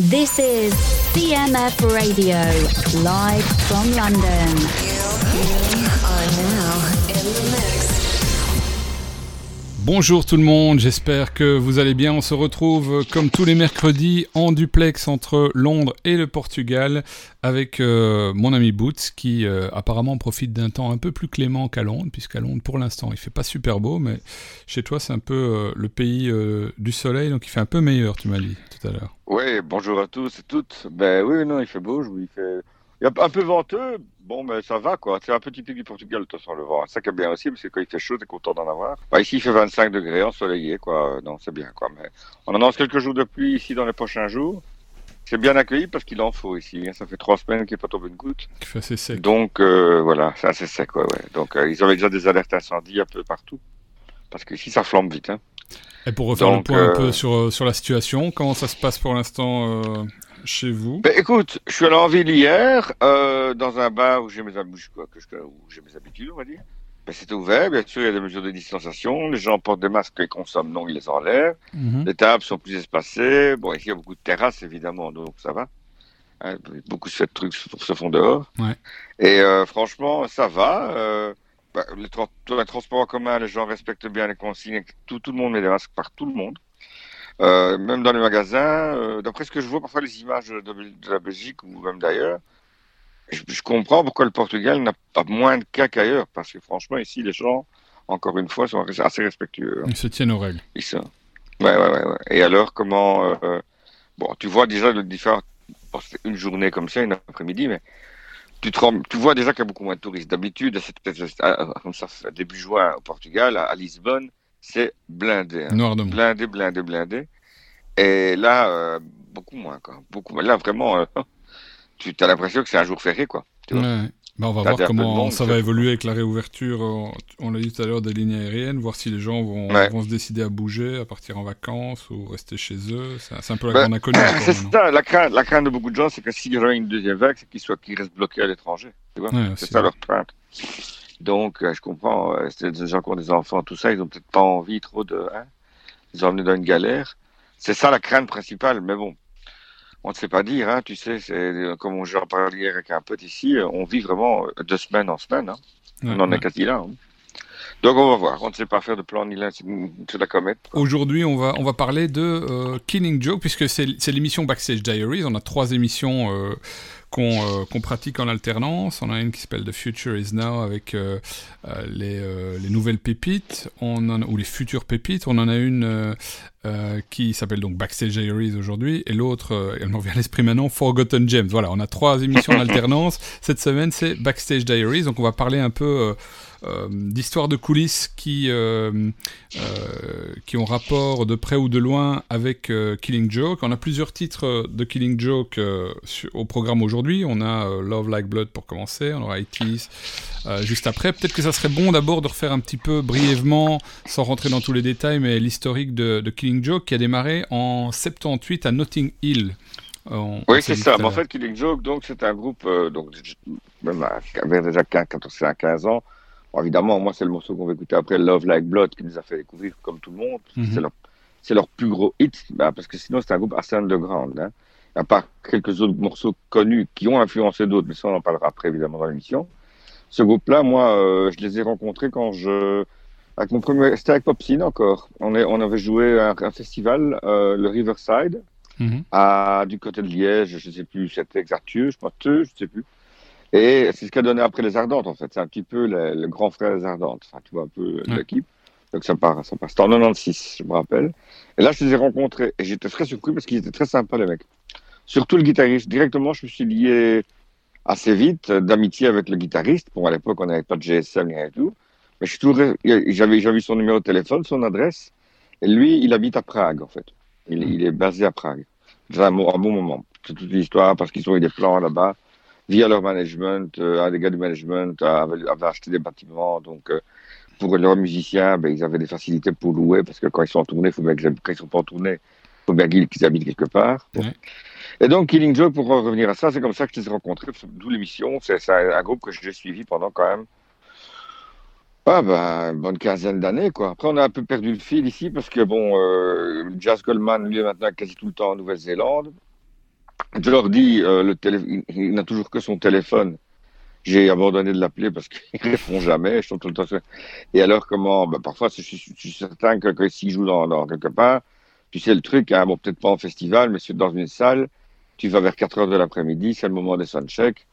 This is CMF Radio, live from London. You are now in the mix. Bonjour tout le monde, j'espère que vous allez bien. On se retrouve comme tous les mercredis en duplex entre Londres et le Portugal avec euh, mon ami Boots qui euh, apparemment profite d'un temps un peu plus clément qu'à Londres, puisqu'à Londres pour l'instant il fait pas super beau, mais chez toi c'est un peu euh, le pays du soleil, donc il fait un peu meilleur, tu m'as dit tout à l'heure. Oui, bonjour à tous et toutes. Ben oui, non, il fait beau, il fait... Il a un peu venteux, bon, mais ça va, quoi. C'est un peu typique du Portugal, de toute façon, le vent. Ça qui est bien aussi, parce que quand il fait chaud, t'es content d'en avoir. Bah, ici, il fait 25 degrés, ensoleillé, quoi. Non, c'est bien, quoi. Mais on annonce quelques jours de pluie ici dans les prochains jours. C'est bien accueilli parce qu'il en faut ici. Ça fait trois semaines qu'il n'est pas tombé une goutte. Il fait assez sec. Donc, euh, voilà, c'est assez sec, ouais, ouais. Donc, euh, ils avaient déjà des alertes incendies un peu partout. Parce qu'ici, ça flambe vite, hein. Et pour refaire le point un peu euh, sur, sur la situation, comment ça se passe pour l'instant chez vous ben, Écoute, je suis allé en ville hier, euh, dans un bar où j'ai mes, mes habitudes, on va dire. Ben, c'était ouvert, bien sûr, il y a des mesures de distanciation. Les gens portent des masques et consomment, non, ils les enlèvent. Mhm. Les tables sont plus espacées. Bon, ici, il y a beaucoup de terrasses, évidemment, donc ça va. Hein, beaucoup de trucs se font dehors. Ouais. Et euh, franchement, ça va. Euh, ben, les, transports en commun, les gens respectent bien les consignes. Tout, tout le monde met des masques par tout le monde. Euh, même dans les magasins, euh, d'après ce que je vois parfois les images de, la Belgique ou même d'ailleurs, je, comprends pourquoi le Portugal n'a pas moins de cas qu'ailleurs, parce que franchement ici les gens, encore une fois, sont assez respectueux. Ils se tiennent aux règles. Ils sont... ouais, ouais, ouais, ouais, Et alors comment euh, Bon, tu vois déjà le différent. une journée comme ça, une après-midi, mais tu, te tu vois déjà qu'il y a beaucoup moins de touristes. D'habitude, comme ça, début juin au Portugal, à Lisbonne, c'est blindé. Hein. Blindé, blindé, blindé. Et là, euh, beaucoup moins, quoi. Beaucoup moins. Là, vraiment, euh, tu as l'impression que c'est un jour férié, quoi. Bah, on va voir comment ça va évoluer avec la réouverture, euh, on l'a dit tout à l'heure, des lignes aériennes, voir si les gens vont, vont, se décider à bouger, à partir en vacances ou rester chez eux. C'est un peu la bah, grande inconnue. C'est ça, la crainte, la crainte de beaucoup de gens, c'est que s'il y aura une deuxième vague, c'est qu'ils qu'ils restent bloqués à l'étranger. c'est ça leur crainte. Donc, euh, je comprends, euh, c'est des gens qui ont des enfants, tout ça, ils ont peut-être pas envie trop de, hein, ils ont dans une galère. C'est ça la crainte principale, mais bon, on ne sait pas dire, hein, tu sais, c'est comme j'en parlais hier avec un pote ici, on vit vraiment de semaine en semaine, hein. on en est quasi là. Hein. Donc on va voir, on ne sait pas faire de plan ni là sur la comète. Aujourd'hui, on va, on va parler de euh, Killing Joke, puisque c'est l'émission Backstage Diaries. On a trois émissions euh, euh, qu'on pratique en alternance. On a une qui s'appelle The Future is Now avec euh, euh, les, les, nouvelles pépites, ou les futures pépites. On en a une qui s'appelle donc Backstage Diaries aujourd'hui, et l'autre, elle me revient à l'esprit maintenant, Forgotten Gems. Voilà, on a trois émissions en alternance. Cette semaine, c'est Backstage Diaries, donc on va parler un peu euh, d'histoires de coulisses qui, euh, euh, qui ont rapport de près ou de loin avec Killing Joke. On a plusieurs titres de Killing Joke au programme aujourd'hui. On a Love Like Blood pour commencer, on aura IT's juste après. Peut-être que ça serait bon d'abord de refaire un petit peu brièvement, sans rentrer dans tous les détails, mais l'historique de, Killing Joke qui a démarré en 78 à Notting Hill. oui, c'est ça. en fait, Killing Joke, donc, c'est un groupe donc, même qui avait déjà 14 à 15 ans, évidemment, moi, c'est le morceau qu'on va écouter après, Love Like Blood, qui nous a fait découvrir comme tout le monde. Mhm. C'est leur, plus gros hit, bah, parce que sinon, c'est un groupe assez underground. Hein. À part quelques autres morceaux connus qui ont influencé d'autres, mais ça, on en parlera après, évidemment, dans l'émission. Ce groupe-là, moi, euh, je les ai rencontrés quand je. Avec mon premier. C'était avec Popsin encore. On, est, on avait joué à un, festival, euh, le Riverside, mhm. à, du côté de Liège, je ne sais plus, c'était Exartieux, je pense, je ne sais plus. Et c'est ce qu'a donné après les Ardentes, en fait. C'est un petit peu le, grand frère des Ardentes. Enfin, tu vois un peu l'équipe. Donc ça part, ça part. C'était en 96, je me rappelle. Et là, je les ai rencontrés. Et j'étais très surpris parce qu'ils étaient très sympas, les mecs. Surtout le guitariste. Directement, je me suis lié assez vite d'amitié avec le guitariste. Bon, à l'époque, on n'avait pas de GSM, rien et tout. Mais je suis toujours, j'avais, j'avais son numéro de téléphone, son adresse. Et lui, il habite à Prague, en fait. Il, il est basé à Prague. C'est un, un, bon moment. C'est toute l'histoire parce qu'ils ont eu des plans là-bas via leur management, euh, un des gars du management avait, acheté des bâtiments, donc euh, pour leurs musiciens, ben, ils avaient des facilités pour louer, parce que quand ils sont en tournée, faut bien qu'ils, quand ils sont pas en tournée, il faut bien qu'ils habitent quelque part. Et donc, Killing Joke, pour revenir à ça, c'est comme ça que je les ai rencontrés, d'où l'émission. C'est, un groupe que j'ai suivi pendant quand même ah ben, une bonne quinzaine d'années, quoi. Après, on a un peu perdu le fil ici, parce que, bon, euh, Jazz Goldman, lui, est maintenant quasi tout le temps en Nouvelle-Zélande. Jordi, euh, le il, n'a toujours que son téléphone. J'ai abandonné de l'appeler parce qu'il répond jamais. Tout le temps... Et alors, comment ben, Parfois, je suis, certain que, s'il joue dans, quelque part, tu sais le truc, hein, bon, peut-être pas en festival, mais dans une salle, tu vas vers 4 heures de l'après-midi, c'est le moment des soundchecks.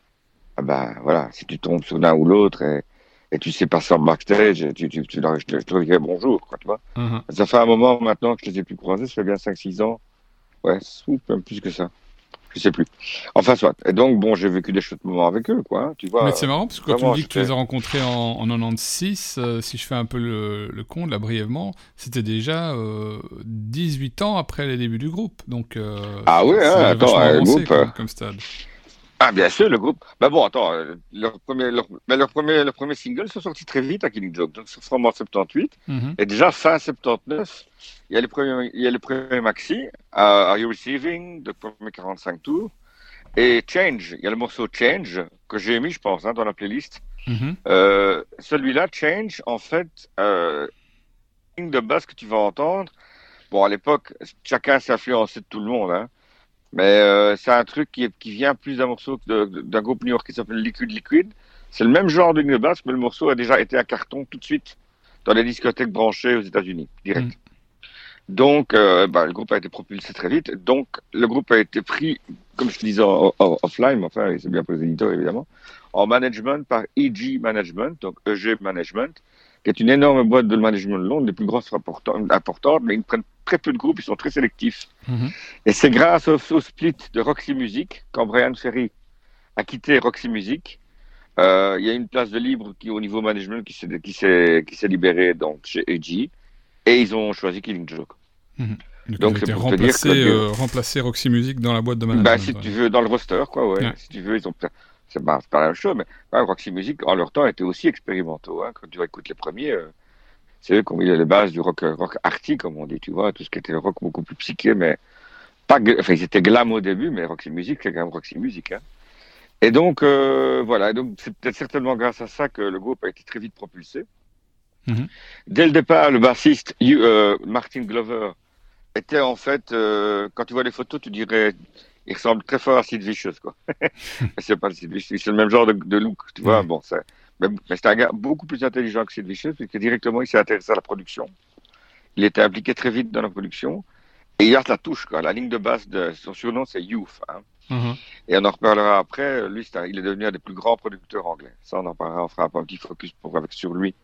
Ah ben voilà, si tu tombes sur l'un ou l'autre et, et tu sais passer en backstage, tu, tu, tu, leur, je te dirais bonjour, quoi, tu vois. Uh-huh. Ça fait un moment maintenant que je les ai plus croisés, ça fait bien 5-6 ans. Ouais, ou même plus que ça je sais plus. Enfin, soit. Et donc, bon, j'ai vécu des chouettes moments avec eux, quoi. Hein, tu vois. Mais c'est marrant, parce que quand tu me dis que tu les as rencontrés en, en 96, euh, si je fais un peu le, le compte, là, brièvement, c'était déjà euh, 18 ans après les débuts du groupe. Donc, euh, ah oui, hein, attends, le groupe. Comme, comme stade. Ah, bien sûr, le groupe. Mais bon, attends, euh, leur premier, leur, mais leur premier, leur premier single sont sortis très vite à Killing Joke. Donc, c'est vraiment en 78. Mm-hmm. Et déjà, fin 79, il y a les premiers, il y a les premiers maxi, uh, Are You Receiving, de premier 45 tours. Et Change, il y a le morceau Change, que j'ai mis, je pense, hein, dans la playlist. Mm-hmm. euh, Celui-là, Change, en fait, euh, ligne de basse que tu vas entendre. Bon, à l'époque, chacun s'influençait de tout le monde, hein. Mais euh, c'est un truc qui, qui vient plus d'un morceau d'un groupe new-yorkais qui s'appelle Liquid Liquid. C'est le même genre de ligne basse, mais le morceau a déjà été à carton tout de suite dans les discothèques branchées aux États-Unis, direct. Mm. Donc, euh, bah, le groupe a été propulsé très vite. Donc, le groupe a été pris, comme je te disais, offline, enfin, c'est bien éditeurs, évidemment, en management par EG Management, donc EG Management, qui est une énorme boîte de management de Londres, les plus grosses importantes, mais ils prennent très peu de groupes, ils sont très sélectifs. Mhm. Et c'est grâce au, split de Roxy Music, quand Brian Ferry a quitté Roxy Music, euh, il y a une place de libre qui, au niveau management qui s'est qui s'est qui s'est libérée donc chez EG et ils ont choisi Killing Joke. Mhm. Donc, c'est pour te dire que, euh, remplacer Roxy Music dans la boîte de management. Bah, si tu veux dans le roster quoi ouais. Si tu veux ils ont c'est pas, la même chose, mais Roxy Music, en leur temps, étaient aussi expérimentaux. Hein. Quand tu écoutes les premiers, euh, c'est eux qui ont mis les bases du rock, euh, rock arty, comme on dit, tu vois, tout ce qui était le rock beaucoup plus psyché, mais pas, enfin, ils étaient glam au début, mais Roxy Music, c'est quand même Roxy Music. Hein. Et donc, euh, voilà, donc c'est peut-être certainement grâce à ça que le groupe a été très vite propulsé. Mm-hmm. Dès le départ, le bassiste Martin Glover était en fait, quand tu vois les photos, tu dirais il ressemble très fort à Sid Vicious, quoi. c'est pas Sid Vicious, c'est le même genre de, look, tu vois. Bon, mais, c'est un gars beaucoup plus intelligent que Sid Vicious, puisque directement, il s'est intéressé à la production. Il était impliqué très vite dans la production. Et il a la touche, quoi. La ligne de base de son surnom, c'est Youth. Hein. Mm-hmm. Et on en reparlera après. Lui, il est devenu un des plus grands producteurs anglais. Ça, on en parlera. On fera un petit focus pour, avec, sur lui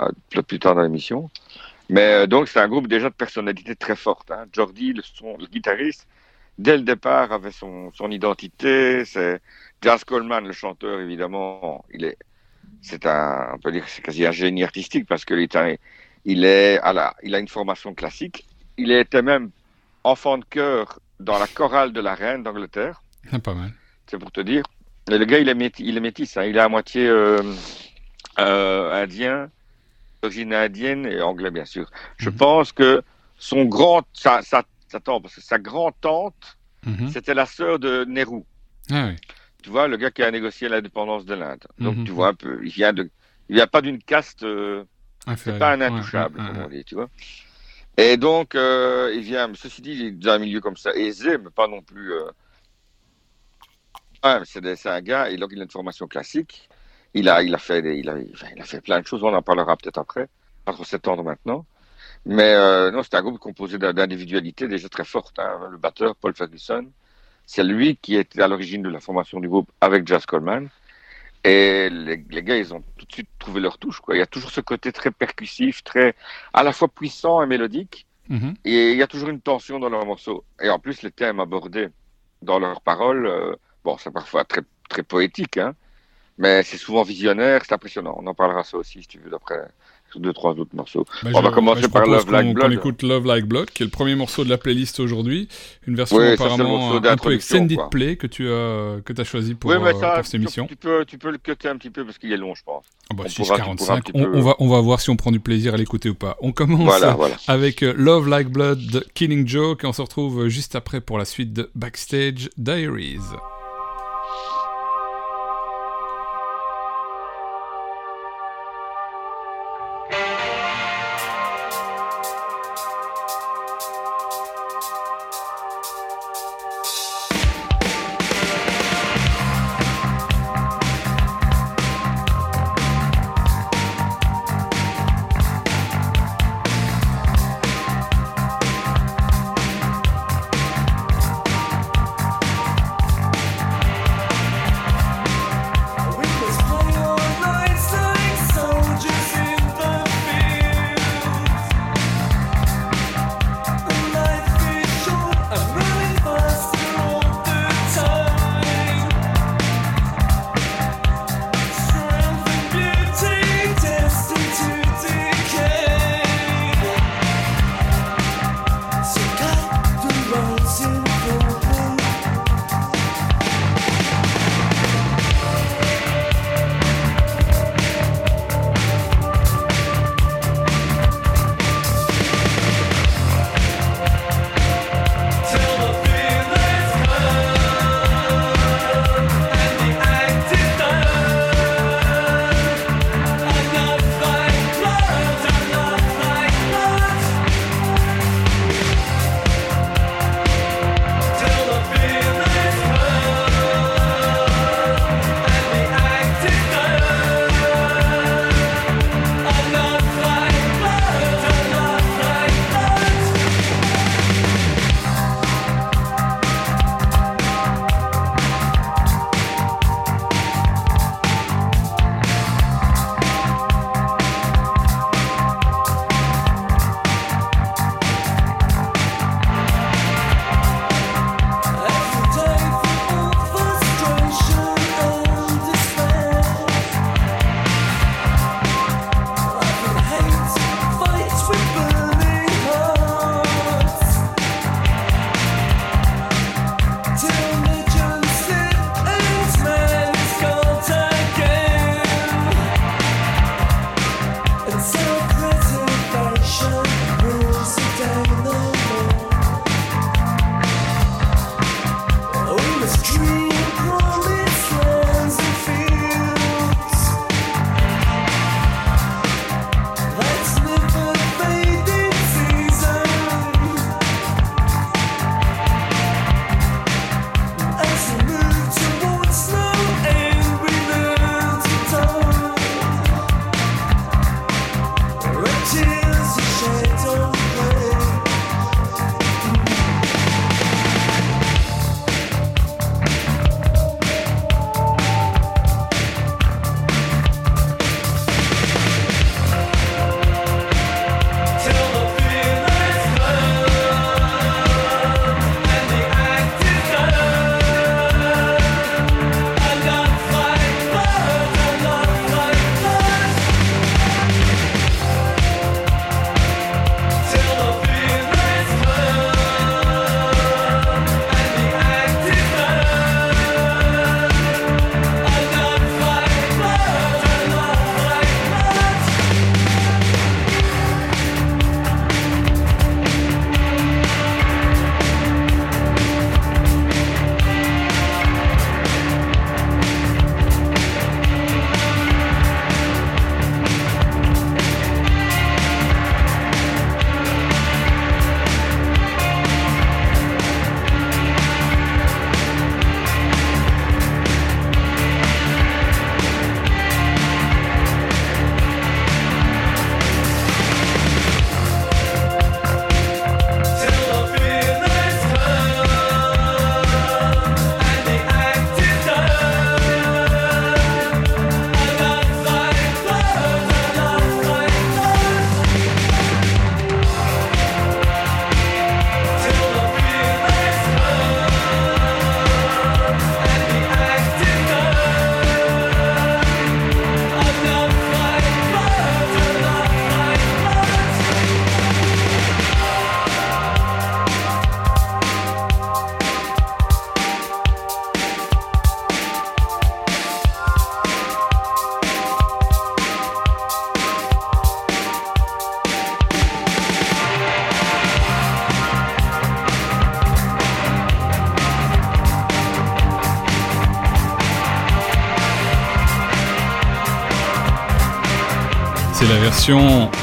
euh, plus tard dans l'émission. Mais euh, donc, c'est un groupe déjà de personnalité très forte. Hein. Jordi, le, son, le guitariste, dès le départ, avait son, son identité. C'est Jazz Coleman, le chanteur, évidemment, il est, c'est un, on peut dire, c'est quasi un génie artistique parce que est, il est, à la, il a une formation classique. Il était même enfant de chœur dans la chorale de la reine d'Angleterre. C'est ah, pas mal. C'est pour te dire. Et le gars, il est, métis, il est métis, hein. il est à moitié euh, euh, indien, d'origine indienne et anglais, bien sûr. Je mhm. pense que son grand, sa, sa parce que sa grand-tante, mhm. c'était la sœur de Nehru. Ah tu vois, le gars qui a négocié l'indépendance de l'Inde. Donc, mhm. tu vois un peu, il vient de, il vient pas d'une caste, euh, c'est pas un intouchable, comme on dit, tu vois. Et donc, euh, il vient, ceci dit, il est dans un milieu comme ça, aisé, mais pas non plus. Euh... c'est un gars, et donc il a une formation classique. Il a, il a fait, il a, il a fait plein de choses. On en parlera peut-être après, pas trop s'étendre maintenant. Mais euh, non, c'est un groupe composé d'individualités déjà très fortes. Hein. Le batteur, Paul Ferguson, c'est lui qui était à l'origine de la formation du groupe avec Jazz Coleman. Et les, les, gars, ils ont tout de suite trouvé leur touche. Quoi. Il y a toujours ce côté très percussif, très à la fois puissant et mélodique. Mm-hmm. Et il y a toujours une tension dans leurs morceaux. Et en plus, les thèmes abordés dans leurs paroles, euh, bon, c'est parfois très, très poétique, hein, mais c'est souvent visionnaire, c'est impressionnant. On en parlera ça aussi, si tu veux, d'après deux, trois autres morceaux. Bah, on va commencer par Love Like Blood. On écoute Love Like Blood, qui est le premier morceau de la playlist aujourd'hui. Une version apparemment un peu extended play que tu as, que as choisi pour, oui, ça, pour cette émission. Tu peux, tu peux le cutter un petit peu parce qu'il est long, je pense. Ah bah, on, 6, 45, on, on, va, on va voir si on prend du plaisir à l'écouter ou pas. On commence voilà, voilà. avec euh, Love Like Blood de Killing Joke et on se retrouve juste après pour la suite de Backstage Diaries.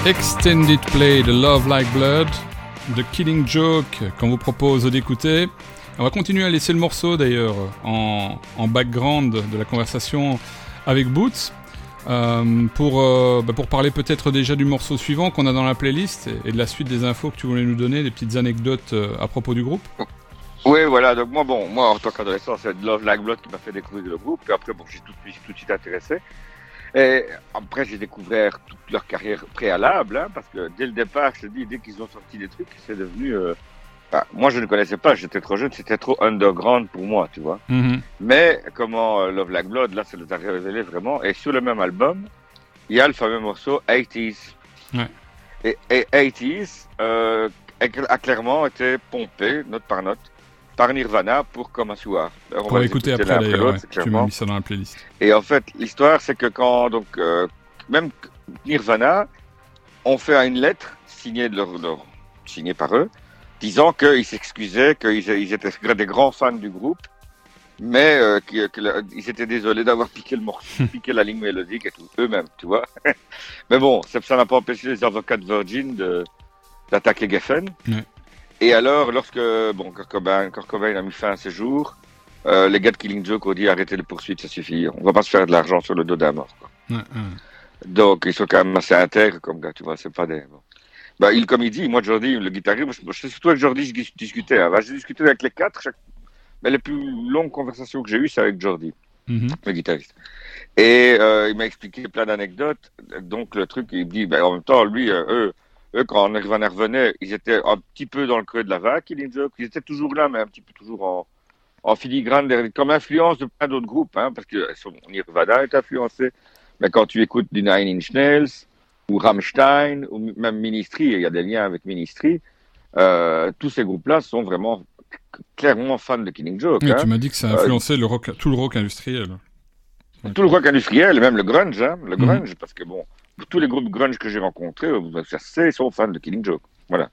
Extended Play de Love Like Blood de Killing Joke qu'on vous propose d'écouter. On va continuer à laisser le morceau d'ailleurs en, background de la conversation avec Boots. Euh, pour, euh, bah, pour parler peut-être déjà du morceau suivant qu'on a dans la playlist et, de la suite des infos que tu voulais nous donner, des petites anecdotes euh, à propos du groupe. Oui, voilà. Donc moi, bon, moi en tant qu'adolescent, c'est Love Like Blood qui m'a fait découvrir le groupe. Puis après, bon, j'ai tout, tout de suite intéressé. Et après, j'ai découvert toute leur carrière préalable, hein, parce que dès le départ, je dis, dès qu'ils ont sorti des trucs, c'est devenu. Euh, moi, je ne connaissais pas, j'étais trop jeune, c'était trop underground pour moi, tu vois. Mm-hmm. Mais comment euh, Love Like Blood, là, ça les a révélé vraiment. Et sur le même album, il y a le fameux morceau 80s. Ouais. Et, et 80s euh, a clairement été pompé, note par note, par Nirvana pour Comme un soir. On va écouter après d'ailleurs, tu m'as mis ça dans la playlist. Et en fait, l'histoire c'est que quand donc euh, même Nirvana ont fait une lettre signée de leur, signée par eux, disant qu'ils s'excusaient, qu'ils étaient des grands fans du groupe, mais euh, qu'ils étaient désolés d'avoir piqué le morceau, piqué la ligne mélodique et tout, eux-mêmes, tu vois. mais bon, ça n'a pas empêché les avocats de Virgin d'attaquer Geffen. Et alors, lorsque bon, Kurt Cobain, a mis fin à ses jours, euh, les gars de Killing Joke ont dit arrêtez les poursuites, ça suffit. On va pas se faire de l'argent sur le dos d'un mort. Donc, ils sont quand même assez intègres comme gars, tu vois, c'est pas des. Bon. Bah, il, comme il dit, moi, Jordi, le guitariste, surtout avec Jordi, je discutais. Hein. Bah, j'ai discuté avec les quatre, mais les plus longues conversations que j'ai eues, c'est avec Jordi, mm-hmm. le guitariste. Et euh, il m'a expliqué plein d'anecdotes. Donc, le truc, il dit, bah, en même temps, lui, euh, eux, eux, quand Nirvana revenait, ils étaient un petit peu dans le creux de la vague, Killing Joke. Ils étaient toujours là, mais un petit peu toujours en, en filigrane, comme influence de plein d'autres groupes, hein, parce que Nirvana est influencé. Mais quand tu écoutes du Nine Inch Nails, ou Rammstein, ou même Ministry, il y a des liens avec Ministry, euh, tous ces groupes-là sont vraiment clairement fans de Killing Joke. Oui, tu hein. m'as dit que ça a influencé le rock, tout le rock industriel. Tout le rock industriel, et même le grunge, hein, le mhm. grunge, parce que bon, tous les groupes grunge que j'ai rencontrés, ils sont fans de Killing Joke. Voilà.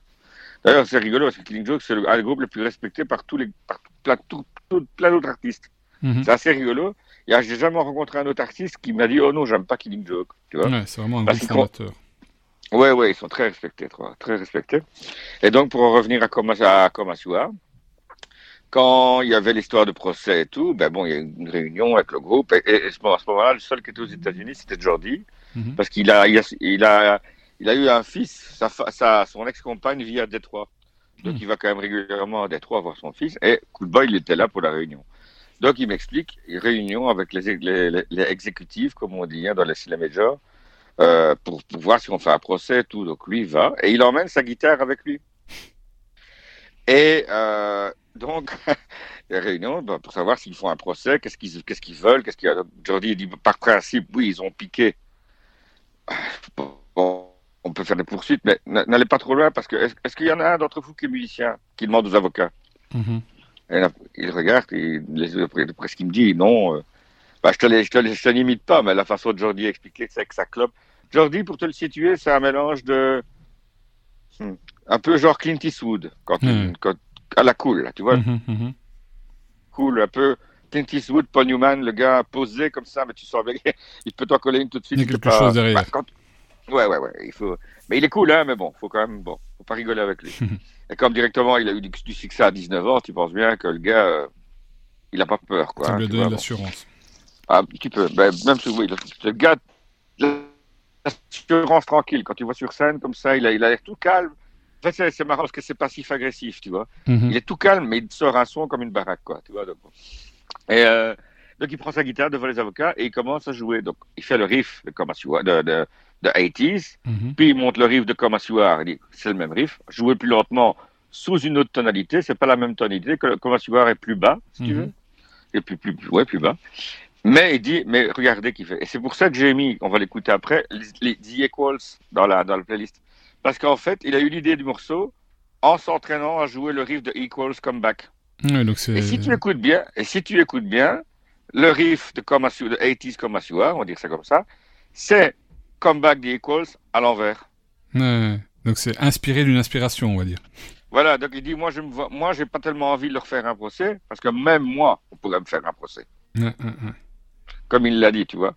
D'ailleurs, c'est rigolo parce que Killing Joke, c'est un des groupes les plus respectés par tous les, par plein, plein d'autres artistes. Mhm. C'est assez rigolo. Et j'ai jamais rencontré un autre artiste qui m'a dit Oh non, j'aime pas Killing Joke. Tu vois ouais, c'est vraiment un groupe fondateur. Ouais, ouais, ils sont très respectés, très respectés. Et donc, pour en revenir à Komasua, quand il y avait l'histoire de procès et tout, ben bon, il y a eu une réunion avec le groupe. Et, et, à ce moment-là, le seul qui était aux États-Unis, c'était Jordi. Mhm. Parce qu'il a, il a, il a, il a, eu un fils, sa, sa son ex-compagne vit à Détroit. Donc mhm. il va quand même régulièrement à Détroit voir son fils. Et coup il était là pour la réunion. Donc il m'explique, réunion avec les, les, les, exécutifs, comme on dit hein, dans les cinémas majors, euh, pour, pour, voir si on fait un procès et tout. Donc lui il va et il emmène sa guitare avec lui. Et euh, donc, les réunions bah, pour savoir s'ils font un procès, qu'est-ce qu'ils qu'est-ce qu'ils veulent, qu'est-ce qu'il y a. Jordi dit par principe, oui, ils ont piqué Bon, on peut faire des poursuites, mais n'allez pas trop loin parce que est-ce, qu'il y en a un d'entre vous qui est musicien qui demande aux avocats mm-hmm. il regarde, et d'après ce qu'il me dit, non. Euh, bah, je te, te, limite pas, mais la façon de Jordi expliquer, c'est que ça clope. Jordi, pour te le situer, c'est un mélange de. Hmm, un peu genre Clint Eastwood, quand, mm. à la cool, tu vois. Mm-hmm, mm-hmm. Cool, un peu. Clint Eastwood, Paul Newman, le gars posé comme ça, mais tu bien il peut t'en coller une tout de suite. Il y a quelque chose derrière. Bah, ouais, ouais, ouais. Il faut... Mais il est cool, hein, mais bon, faut quand même, bon, faut pas rigoler avec lui. Et comme directement, il a eu du, succès à 19 ans, tu penses bien que le gars, euh, il a pas peur, quoi. Ça lui a donné l'assurance. Ah, un petit peu. Ben, même si, oui, le, gars, l'assurance tranquille. Quand tu vois sur scène comme ça, il a, il a l'air tout calme. En fait, c'est marrant parce que c'est passif-agressif, tu vois. Mhm. Il est tout calme, mais il sort un son comme une baraque, quoi, tu vois. Donc, et euh, donc il prend sa guitare devant les avocats et il commence à jouer. Donc il fait le riff de Kamasiwa, de, de, de 80s, mhm. puis il monte le riff de Kamasiwa, il dit c'est le même riff, jouer plus lentement sous une autre tonalité, c'est pas la même tonalité, que Kamasiwa est plus bas, si tu mhm. veux, et plus, plus, plus, ouais, plus bas. Mais il dit, mais regardez qu'il fait. Et c'est pour ça que j'ai mis, on va l'écouter après, les, The Equals dans la, dans la playlist. Parce qu'en fait, il a eu l'idée du morceau en s'entraînant à jouer le riff de Equals Comeback et si tu écoutes bien, et si tu écoutes bien, le riff de, de 80s Komasua, on va dire ça comme ça, c'est Comeback the Equals à l'envers. donc c'est inspiré d'une inspiration, on va dire. Voilà, donc il dit moi je me vois, moi j'ai pas tellement envie de leur faire un procès parce que même moi on pourrait me faire un procès. comme il l'a dit, tu vois.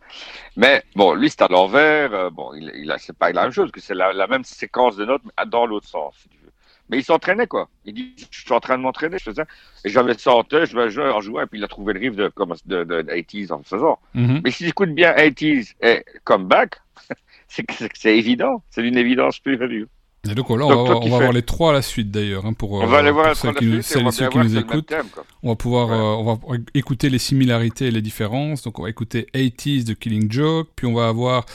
Mais bon, lui, c'est à l'envers. Euh, bon, il, il a, c'est pas la même chose, que c'est la, la, même séquence de notes, mais dans l'autre sens, si tu. Mais il s'entraînait, quoi. Il dit, je suis en train de m'entraîner, je faisais. Et j'avais ça en tête, je vais jouer en jouant, et puis il a trouvé le riff de, comme, de, de, 80s en faisant. Mm-hmm. Mais si tu écoutes bien 80s et Comeback, c'est, c'est évident. C'est une évidence et dure. Et donc là, on, va, on va voir les trois à la suite d'ailleurs, hein, pour, on va aller voir pour celles qui, celles, ceux qui nous écoutent. on va pouvoir, ouais. euh, on va écouter les similarités et les différences. Donc on va écouter 80s de Killing Joke, puis on va avoir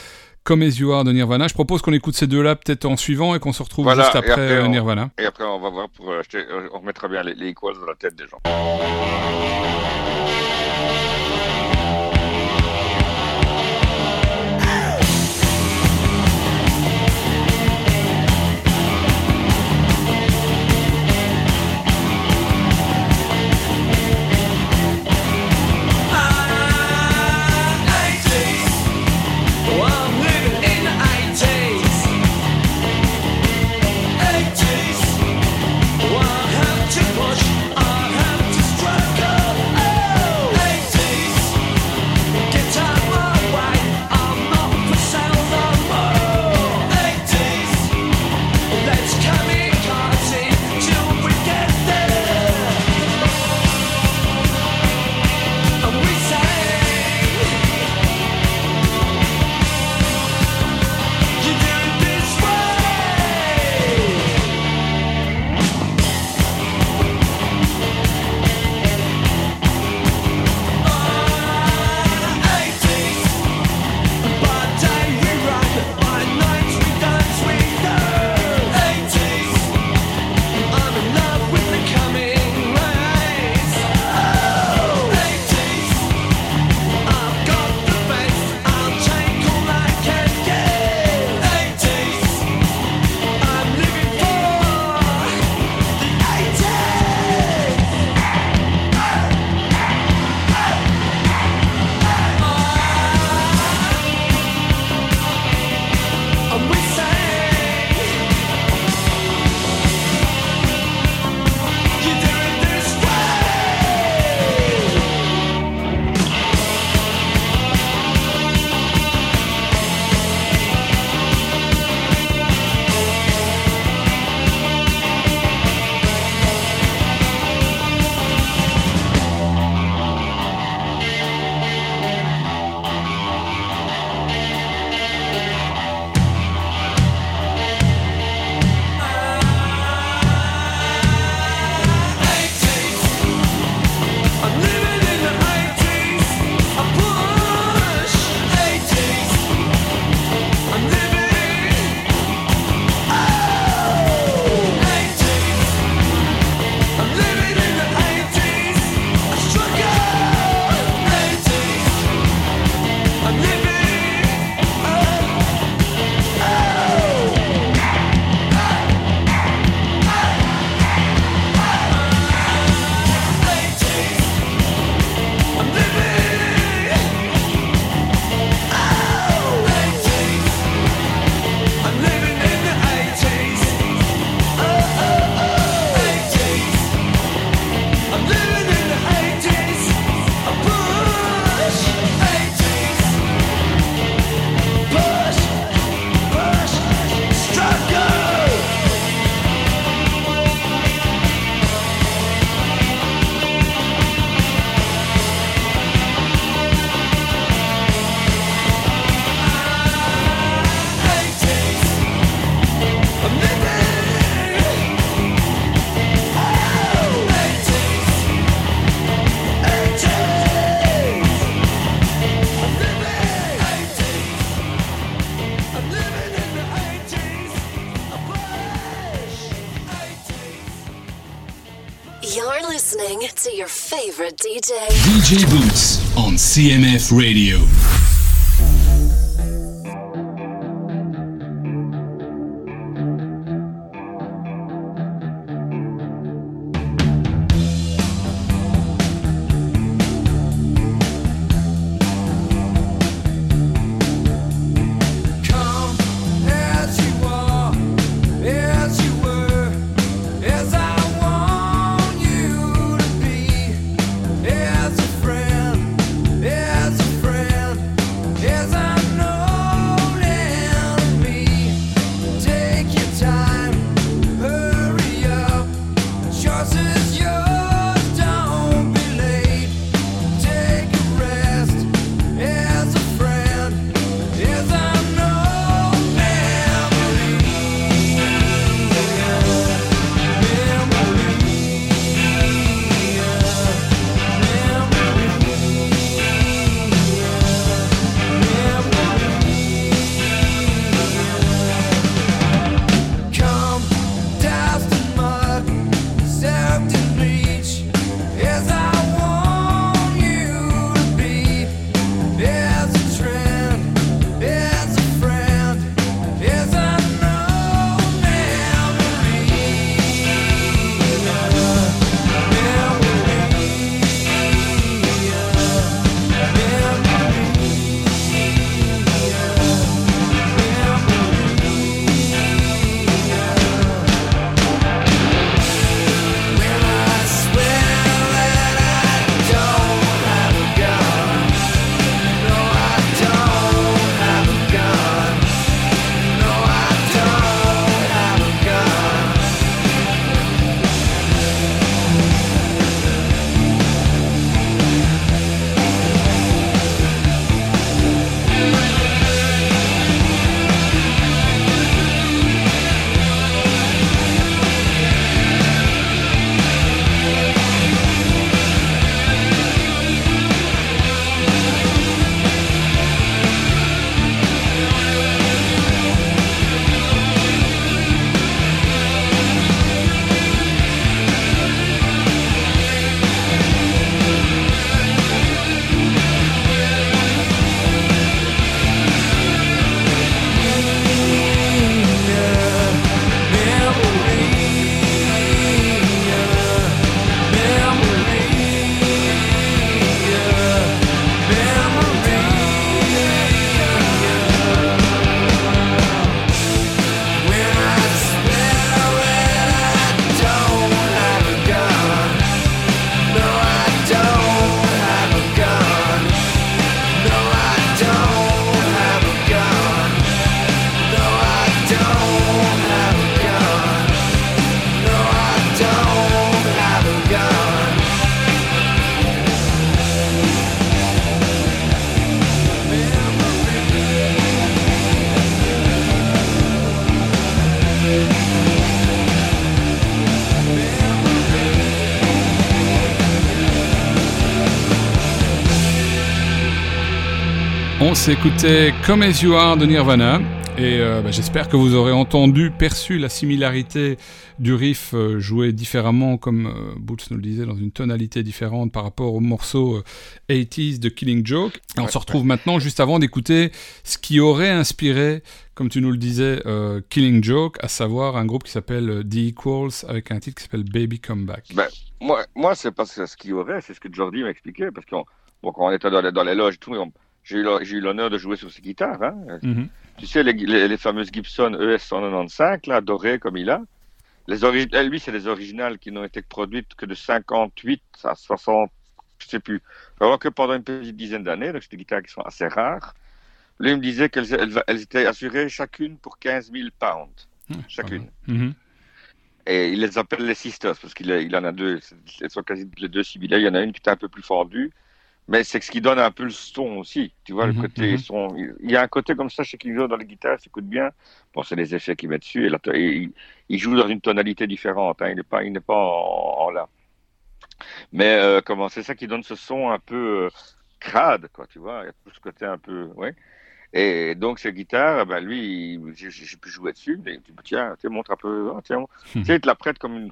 Come As You Are de Nirvana. Je propose qu'on écoute ces deux-là peut-être en suivant et qu'on se retrouve voilà, juste après, après on, Nirvana. Et après on va voir pour acheter, on remettra bien les, les dans la tête des gens. DJ. DJ Boots on CMF Radio. S'écoutait Come As You Are de Nirvana. Et euh, bah, j'espère que vous aurez entendu, perçu la similarité du riff euh, joué différemment, comme euh, Boots nous le disait, dans une tonalité différente par rapport au morceau 80s de Killing Joke. Et on se retrouve maintenant juste avant d'écouter ce qui aurait inspiré, comme tu nous le disais, Killing Joke, à savoir un groupe qui s'appelle The Equals avec un titre qui s'appelle Baby Come Back. Ben, moi, moi c'est pas ce qui aurait, c'est ce que Jordi m'a expliqué, parce qu'on bon, quand on était dans les, dans les loges, tout, j'ai eu l'honneur de jouer sur ses guitares. Hein. Mm-hmm. Tu sais, les, les, fameuses Gibson ES 195, là, dorées comme il a. Les eh, lui, c'est des originales qui n'ont été produites que de 58 à 60, je sais plus. Vraiment que pendant une petite dizaine d'années. Donc, c'est des guitares qui sont assez rares. Lui, il me disait qu'elles elles, étaient assurées chacune pour 15 000 pounds. Mmh, chacune. Mm-hmm. Et il les appelle les sisters parce qu'il il en a deux. Elles sont quasi les deux similaires. Il y en a une qui est un peu plus fendue mais c'est ce qui donne un peu le son aussi. Tu vois, le mhm, côté mhm. son. Il y a un côté comme ça chez Kingo dans les guitares, s'écoute bien. Bon, c'est les effets qu'il met dessus. Et, il, joue dans une tonalité différente. Hein. Il n'est pas, il n'est pas en, là. Mais euh, comment C'est ça qui donne ce son un peu euh, crade, quoi. Tu vois, il y a tout ce côté un peu. Ouais. Et donc, ces guitares, ben lui, j'ai pu jouer dessus. Mais, tiens, tu montre un peu. Oh, tiens, tu sais, il te la prête comme une.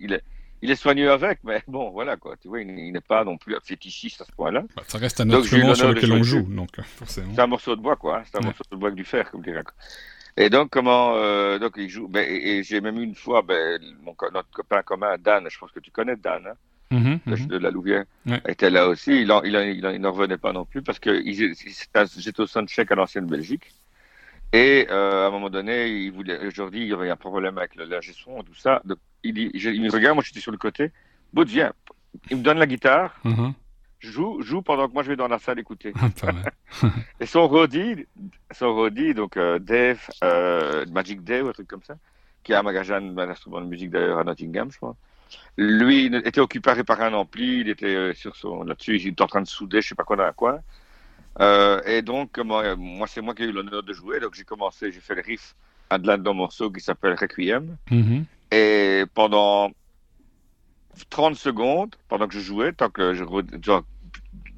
Il est il est soigneux avec, mais bon, voilà quoi. Tu vois, il, n'est pas non plus fétichiste à ce point-là. Bah, ça reste un instrument sur lequel on joue, donc euh, forcément. C'est un morceau de bois, quoi. Hein. C'est un morceau de bois avec du fer, comme dirait. Et donc, comment. Euh, donc, il joue. Ben, et, j'ai même eu une fois, ben, mon, notre copain commun, Dan, je pense que tu connais Dan, hein, mm -hmm, de, la Louvière, était là aussi. Il n'en il, il, revenait pas non plus parce que j'étais au soundcheck à l'ancienne Belgique. Et euh, à un moment donné, il voulait, aujourd'hui, il y avait un problème avec le lingé son, tout ça. Donc, il, dit, il me regarde, moi j'étais sur le côté. Bout, viens. Il me donne la guitare. Uh-huh. Joue, joue pendant que moi je vais dans la salle écouter. et son Rodi, son Rodi, donc euh, Dave, euh, Magic Dave, un truc comme ça, qui a un magasin, un instrument de musique d'ailleurs à Nottingham, je crois. Lui, il était occupé à réparer un ampli, il était euh, sur son là-dessus, il était en train de souder, je sais pas quoi dans un coin. Euh, et donc, moi, moi c'est moi qui ai eu l'honneur de jouer. Donc, j'ai commencé, j'ai fait le riff à de l'un d'un morceau qui s'appelle Requiem. Mm-hmm. Et pendant 30 secondes, pendant que je jouais, tant que je,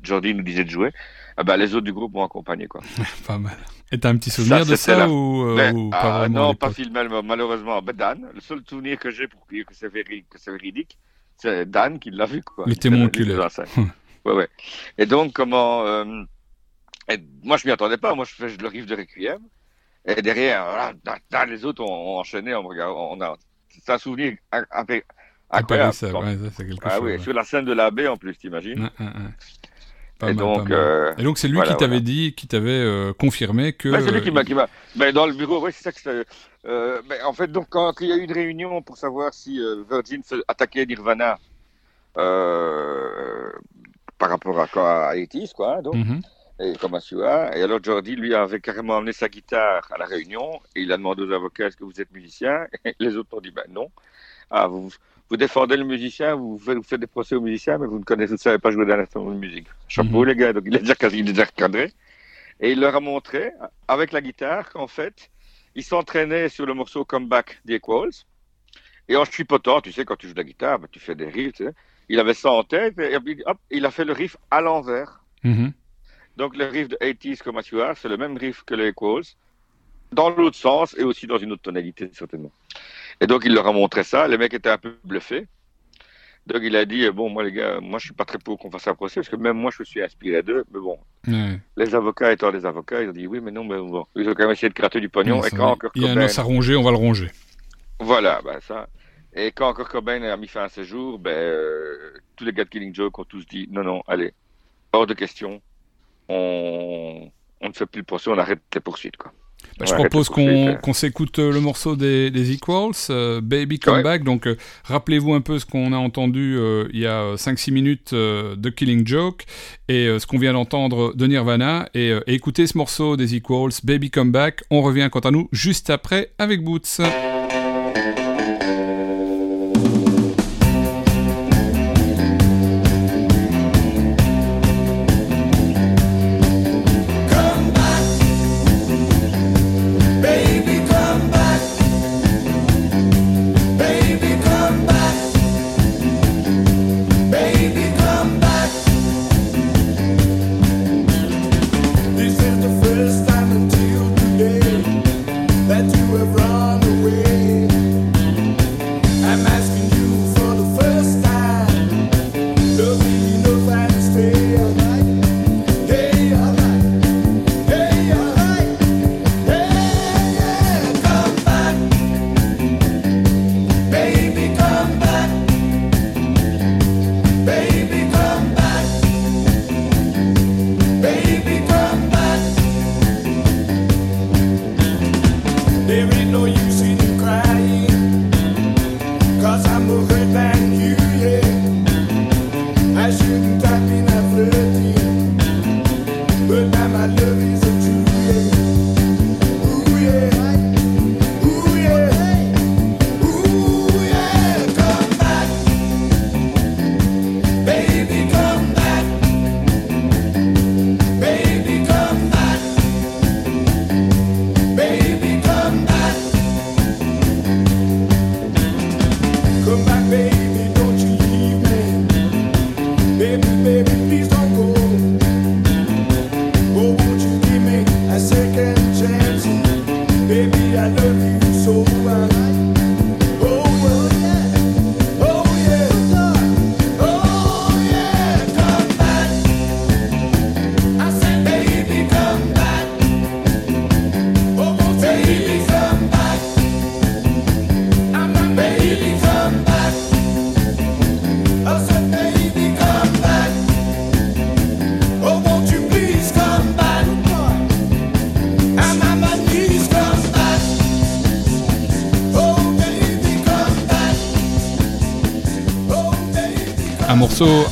Jordi nous disait de jouer, eh ben, les autres du groupe m'ont accompagné. Quoi. pas mal. Et t'as un petit souvenir de ça ou, euh, ou, pas ah, Non, pas filmé, malheureusement. Ben, Dan, le seul souvenir que j'ai pour dire que c'est véridique, c'est Dan qui l'a vu. Quoi. Le témoin oculaire. ouais, ouais. Et donc, comment. Euh, moi, je m'y attendais pas. Moi, je fais le riff de Requiem. Et derrière, voilà, les autres ont, enchaîné. On, on a, c'est un souvenir incroyable. ah oui, sur la scène de la baie en plus, t'imagines et, donc, euh, et donc, c'est lui qui t'avait dit, qui t'avait euh, confirmé que. c'est lui qui m'a, qui m'a. Mais dans le bureau, oui, c'est ça que. Euh, mais en fait, donc quand, il y a eu une réunion pour savoir si Virgin attaquait Nirvana par rapport à, quoi, à quoi, hein, donc. Mm-hmm et comme Asua. Et alors Jordi, lui, avait carrément amené sa guitare à la réunion et il a demandé aux avocats est-ce que vous êtes musicien? Et les autres ont dit ben non. Ah, vous, vous défendez le musicien, vous faites, vous faites des procès aux musiciens, mais vous ne connaissez, vous savez pas jouer d'un instrument de musique. Chapeau, mhm. les gars. Donc il a déjà, il déjà recadré. Et il leur a montré, avec la guitare, qu'en fait, il s'entraînait sur le morceau Comeback des Equals. Et en chipotant, tu sais, quand tu joues de la guitare, ben, tu fais des riffs, tu sais, il avait ça en tête, et hop, il a fait le riff à l'envers. Mhm. Donc le riff de 80s comme c'est le même riff que les Equals, dans l'autre sens et aussi dans une autre tonalité certainement. Et donc il leur a montré ça, les mecs étaient un peu bluffés. Donc il a dit bon moi les gars, moi je suis pas très pour qu'on fasse un procès parce que même moi je suis inspiré d'eux, mais bon. Les avocats étant des avocats, ils ont dit oui mais non mais bon, ils ont quand même essayé de gratter du pognon et quand encore Il y a un os à ronger, on va le ronger. Voilà, ben ça. Et quand encore Cobain a mis fin à ses jours, ben, euh, tous les gars de Killing Joke ont tous dit non, non, allez, hors de question, on, ne fait plus le procès, on arrête les poursuites. Quoi. Bah, je propose qu'on s'écoute euh, le morceau des, Equals, euh, Baby Come Back. Donc, euh, rappelez-vous un peu ce qu'on a entendu il y a 5-6 minutes de Killing Joke et ce qu'on vient d'entendre de Nirvana. Et, et, écoutez ce morceau des Equals, Baby Come Back. On revient quant à nous juste après avec Boots.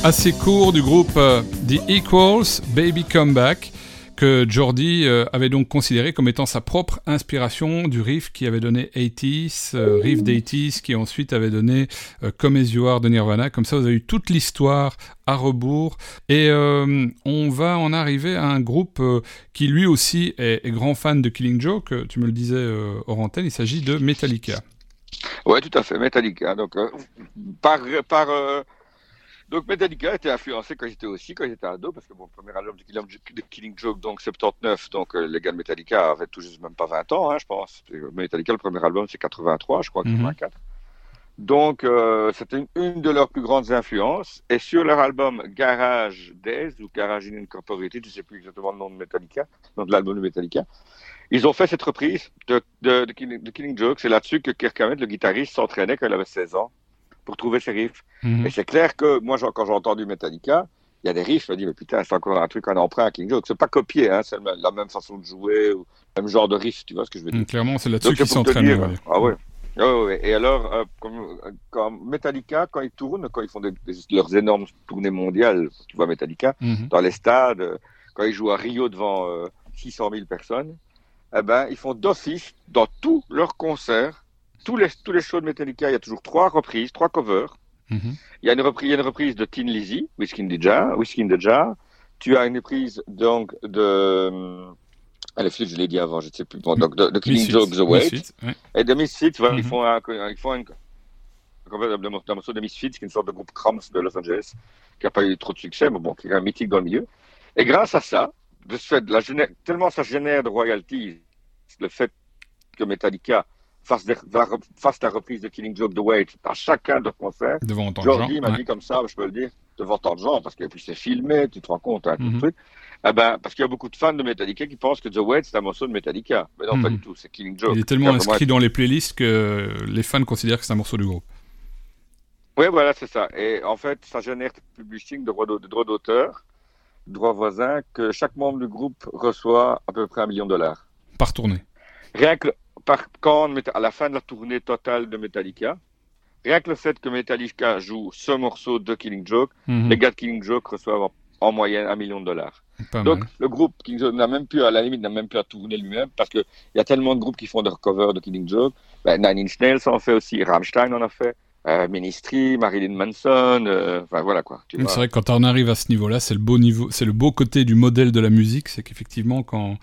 Assez court du groupe euh, The Equals, Baby Come Back, que Jordi euh, avait donc considéré comme étant sa propre inspiration du riff qui avait donné 80s, euh, riff 80s qui ensuite avait donné Come As You Are de Nirvana. Comme ça, vous avez eu toute l'histoire à rebours. Et on va en arriver à un groupe qui lui aussi est, grand fan de Killing Joke. Tu me le disais, hors il s'agit de Metallica. Oui, tout à fait, Metallica. Donc, par, par donc Metallica était influencé quand j'étais aussi, quand j'étais ado, parce que mon premier album de Killing Joke, donc 79, donc euh, les gars de Metallica avaient tout juste même pas 20 ans, hein, je pense. Metallica, le premier album, c'est 83, je crois, 84. Mhm. Donc euh, c'était une, de leurs plus grandes influences. Et sur leur album Garage Days, ou Garage Incorporated, je ne sais plus exactement le nom de Metallica, nom de l'album de Metallica, ils ont fait cette reprise de, de, de Killing Joke. C'est là-dessus que Kirk Hammett, le guitariste, s'entraînait quand il avait 16 ans pour trouver ses riffs. Mhm. Et c'est clair que moi, quand j'ai entendu Metallica, il y a des riffs, je me dis, mais putain, c'est encore un truc, un emprunt à King Joke. C'est pas copié, hein, c'est la même façon de jouer, ou le même genre de riff, tu vois ce que je veux dire. Mm, clairement, c'est là-dessus qu'ils s'entraînent. Ah ouais. Et alors, euh, quand Metallica, quand ils tournent, quand ils font leurs énormes tournées mondiales, tu vois Metallica, mhm. dans les stades, quand ils jouent à Rio devant 600 euh, 000 personnes, eh ben, ils font d'office, dans tous leurs concerts, tous les, tous les shows de Metallica, il y a toujours trois reprises, trois covers. Mhm. il, y a une reprise, une reprise de Tin Lizzy, Whiskey in the Jar, Whiskey in the Jar. Tu as une reprise donc de. Allez, je l'ai dit avant, je ne sais plus. Bon, donc de, Killing Joke The Wait. Et de Misfits, voilà, ils mhm. font un, ils font un, un morceau de Misfits, qui est une sorte de groupe Cramps de Los Angeles, qui n'a pas eu trop de succès, mais bon, qui est un mythique dans le milieu. Et grâce à ça, de ce fait, la, tellement ça génère de royalties, le fait que Metallica fasse, la reprise de Killing Joke The Wait à chacun de concerts. Devant tant de gens. m'a dit comme ça, je peux le dire, devant tant de gens, parce que puis c'est filmé, tu te rends compte, hein, tout le mhm. truc. Eh ben, parce qu'il y a beaucoup de fans de Metallica qui pensent que The Wait, c'est un morceau de Metallica. Mais non, pas mhm. du tout, c'est Killing Joke. Il est tellement inscrit dans les playlists que les fans considèrent que c'est un morceau du groupe. Oui, voilà, c'est ça. Et en fait, ça génère publishing de droits d'auteur, droits voisins, que chaque membre du groupe reçoit à peu près un million de dollars. Par tournée. Rien que, par, quand, à la fin de la tournée totale de Metallica, rien que le fait que Metallica joue ce morceau de Killing Joke, mhm. les gars de Killing Joke reçoivent en, moyenne un million de dollars. Donc le groupe Killing Joke n'a même plus, à la limite, n'a même plus à tourner lui-même parce qu'il y a tellement de groupes qui font des recovers de Killing Joke. Ben, Nine Inch Nails en fait aussi, Rammstein en a fait. Euh, Ministry, Marilyn Manson, euh, enfin voilà quoi. C'est vrai que quand on arrive à ce niveau-là, c'est le beau niveau, c'est le beau côté du modèle de la musique, c'est qu'effectivement quand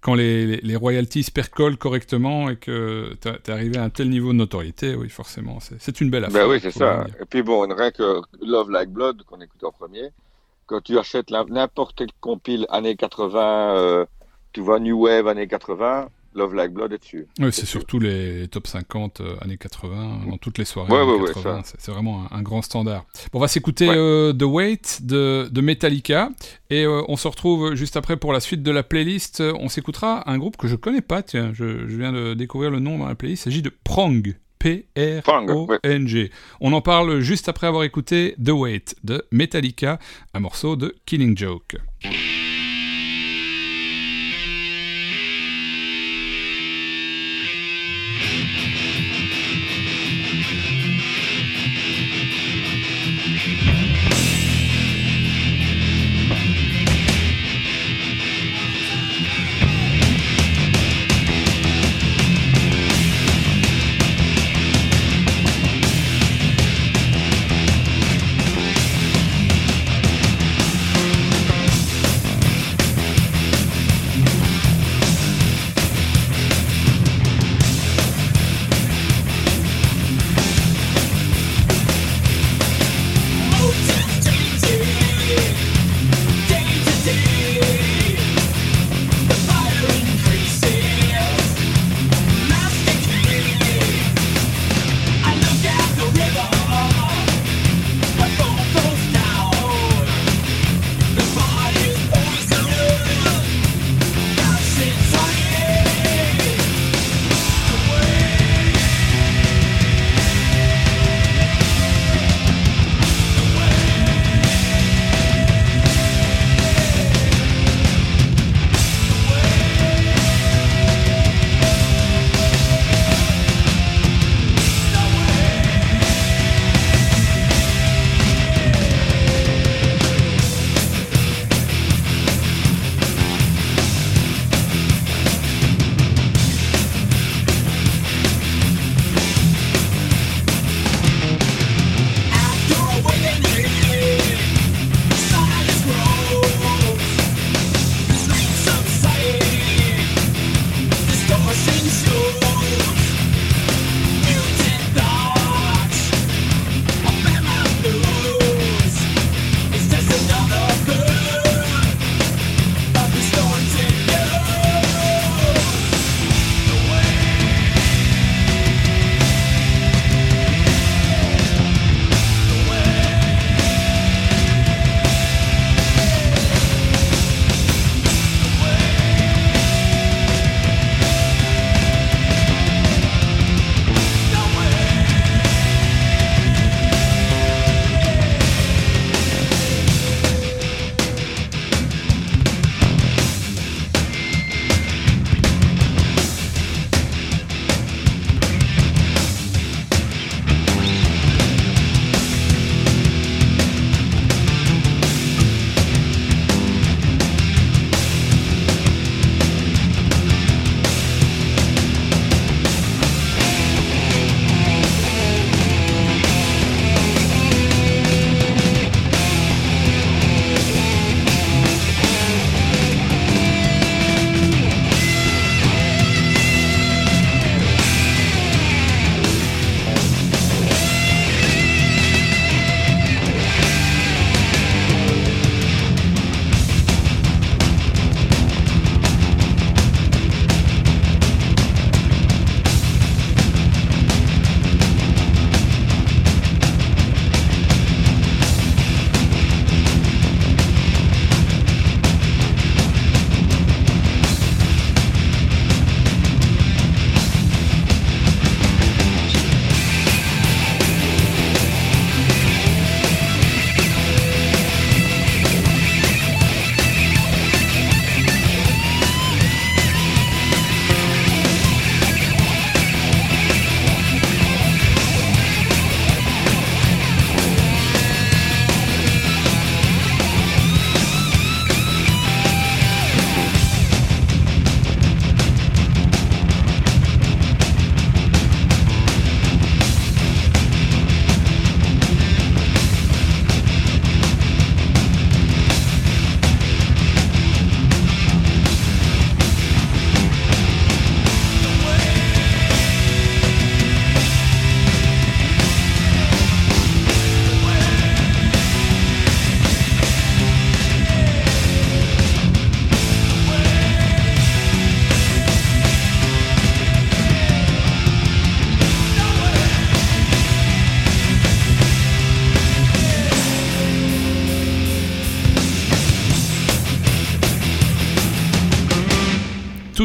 quand les, les, royalties percolent correctement et que tu es arrivé à un tel niveau de notoriété, oui, forcément, c'est une belle affaire. Ben oui, c'est ça. Et puis bon, rien que Love Like Blood, qu'on écoute en premier, quand tu achètes n'importe quel compile années 80, euh, tu vois New Wave années 80, Love Like Blood est dessus. Oui, c'est surtout les top 50 euh, années 80, dans toutes les soirées ouais, 80. c'est vraiment un, grand standard. Bon, on va s'écouter euh, The Wait de, de Metallica et euh, on se retrouve juste après pour la suite de la playlist. On s'écoutera un groupe que je connais pas, tiens, je, je viens de découvrir le nom dans la playlist. Il s'agit de Prong. P-R-O-N-G. On en parle juste après avoir écouté The Wait de Metallica, un morceau de Killing Joke.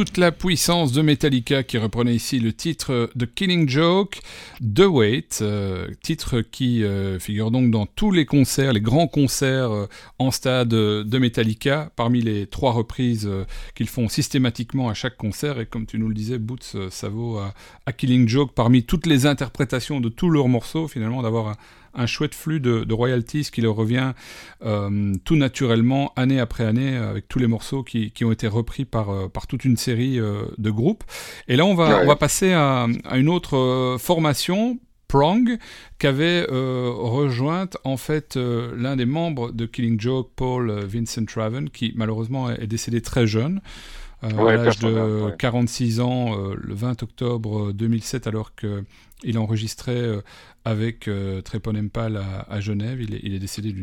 Toute la puissance de Metallica qui reprenait ici le titre de Killing Joke, The Wait, euh, titre qui euh, figure donc dans tous les concerts, les grands concerts euh, en stade de Metallica, parmi les trois reprises qu'ils font systématiquement à chaque concert. Et comme tu nous le disais, Boots, ça vaut à, Killing Joke, parmi toutes les interprétations de tous leurs morceaux, finalement, d'avoir un un chouette flux de, royalties qui leur revient euh, tout naturellement année après année avec tous les morceaux qui, ont été repris par, euh, par toute une série euh, de groupes. Et là, on va, on va passer à, une autre formation, Prong, qu'avait rejointe en fait l'un des membres de Killing Joke, Paul Vincent Raven, qui malheureusement est décédé très jeune. à l'âge de 46 ans, le 20 octobre 2007, alors qu'il enregistrait avec euh, Empal à, Genève. Il est, décédé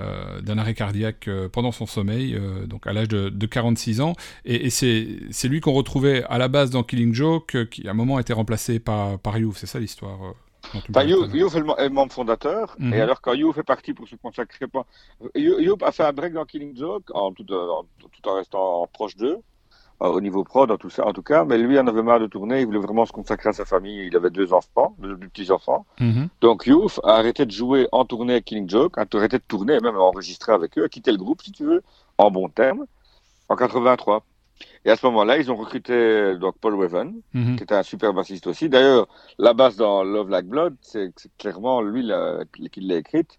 euh, d'un arrêt cardiaque euh, pendant son sommeil, euh, donc à l'âge de, 46 ans. Et, c'est lui qu'on retrouvait à la base dans Killing Joke, qui à un moment a été remplacé par, par Youf. C'est ça l'histoire bah, Youf est membre fondateur, et mhm. alors quand Youf est parti pour se consacrer pas. Youf a fait un break dans Killing Joke, en tout, tout en restant proche d'eux. Euh, au niveau pro, dans tout ça, en tout cas. Mais lui, il en avait marre de tourner. Il voulait vraiment se consacrer à sa famille. Il avait deux enfants, deux, petits enfants. Mhm. Donc, Youf a arrêté de jouer en tournée avec Killing Joke, a arrêté de tourner, même enregistrer avec eux, a quitté le groupe, si tu veux, en bon terme, en 83. Et à ce moment-là, ils ont recruté donc Paul Weven, mhm. qui était un super bassiste aussi. D'ailleurs, la basse dans Love Like Blood, c'est clairement lui qui l'a écrite.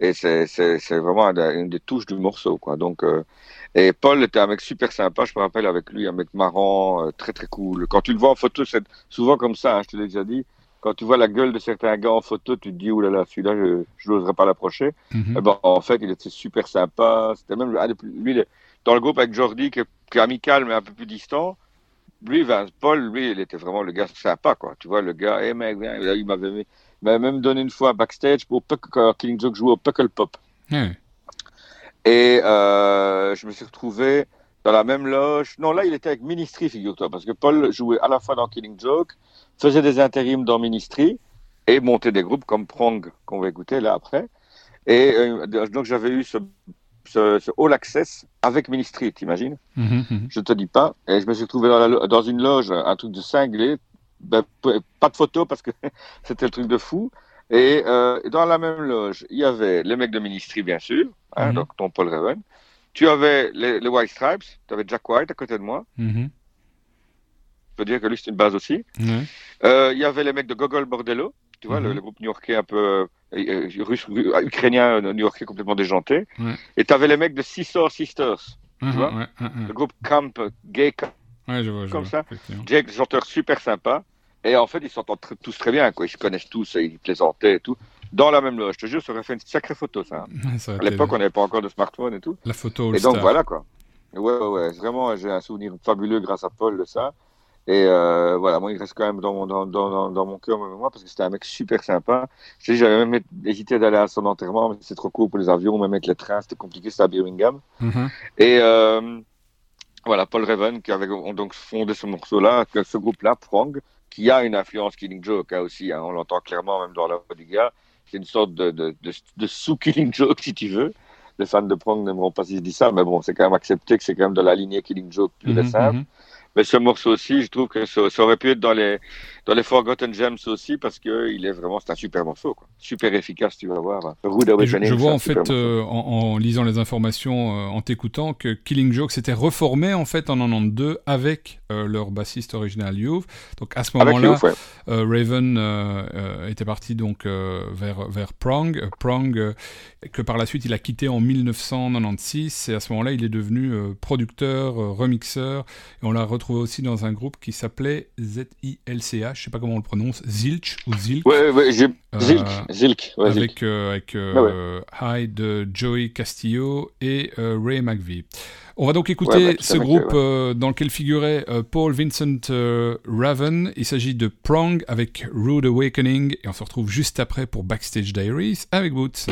Et c'est vraiment une des touches du morceau, quoi. Donc, euh, et Paul était un mec super sympa, je me rappelle avec lui, un mec marrant, euh, très très cool. Quand tu le vois en photo, c'est souvent comme ça, hein, je te l'ai déjà dit. Quand tu vois la gueule de certains gars en photo, tu te dis, oulala, celui-là, je n'oserais pas l'approcher. Mm ben, en fait, il était super sympa. C'était même lui, dans le groupe avec Jordi, qui est, amical, mais un peu plus distant. Lui, Paul, lui, il était vraiment le gars sympa, quoi. Tu vois, le gars, hey, mec, il m'avait même donné une fois un backstage pour quand Killing Joke jouait au Puckle Pop. Et euh, je me suis retrouvé dans la même loge. Non, là, il était avec Ministry, figure-toi, parce que Paul jouait à la fois dans Killing Joke, faisait des intérims dans Ministry et montait des groupes comme Prong, qu'on va écouter là après. Et euh, donc, j'avais eu ce, ce, ce, All Access avec Ministry, t'imagines? Mm -hmm. Je te dis pas. Et je me suis retrouvé dans, la, dans une loge, un truc de cinglé. Ben, pas de photo parce que c'était le truc de fou. Et euh, dans la même loge, il y avait les mecs de Ministry, bien sûr, hein, mhm. donc ton Paul Raven. Tu avais les, White Stripes, tu avais Jack White à côté de moi. Mhm. Je peux dire que lui, c'est une base aussi. Euh, il y avait les mecs de Gogol Bordello, tu vois, le, mhm. groupe new-yorkais un peu euh, russe, ukrainien, new-yorkais complètement déjanté. Et tu avais les mecs de Sisters Sisters, tu vois, le groupe Camp, Gay Camp, je vois, comme ça. Jake, chanteur super sympa. Et en fait, ils s'entendent tous très bien, quoi. Ils se connaissent tous, ils plaisantaient et tout. Dans la même loge, je te jure, ça aurait fait une sacrée photo, ça. à l'époque, on n'avait pas encore de smartphone et tout. La photo. Et donc voilà, quoi. Ouais, ouais, ouais. Vraiment, j'ai un souvenir fabuleux grâce à Paul de ça. Et euh, voilà, moi, il reste quand même dans mon, dans, dans, dans mon cœur, moi, parce que c'était un mec super sympa. Je j'avais même hésité d'aller à son enterrement, mais c'est trop court pour les avions, même avec les trains, c'était compliqué, c'était à Birmingham. Mm-hmm. Et euh, voilà, Paul Raven, qui avait donc fondé ce morceau-là, ce groupe-là, Prong, qui a une influence Killing Joke hein, aussi. Hein, on l'entend clairement même dans la voix du gars. C'est une sorte de, de, de, sous-Killing Joke, si tu veux. Les fans de Prong n'aimeront pas si je dis ça, mais bon, c'est quand même accepté que c'est quand même de la lignée Killing Joke plus mm simple. Mais ce morceau aussi, je trouve que ça, aurait pu être dans les, dans les Forgotten Gems aussi, parce qu'il est vraiment, c'est un super morceau, quoi. Super efficace, tu vas voir. je, je, vois en fait, euh, en, lisant les informations, euh, en t'écoutant, que Killing Joke s'était reformé en fait en 92 avec euh, leur bassiste original Youth. Donc à ce moment-là, Raven était parti donc vers, vers Prong, Prong que par la suite il a quitté en 1996, et à ce moment-là il est devenu producteur, remixeur, et on l'a retrouvé aussi dans un groupe qui s'appelait ZILCH, je sais pas comment on le prononce, Zilch ou Zilk. Ouais, ouais, j'ai... Euh, Zilk, Zilk. Ouais, avec euh, avec euh, Hyde, Joey Castillo et Ray McVie. On va donc écouter ce groupe dans lequel figurait Paul Vincent Raven. Il s'agit de Prong avec Rude Awakening et on se retrouve juste après pour Backstage Diaries avec Boots.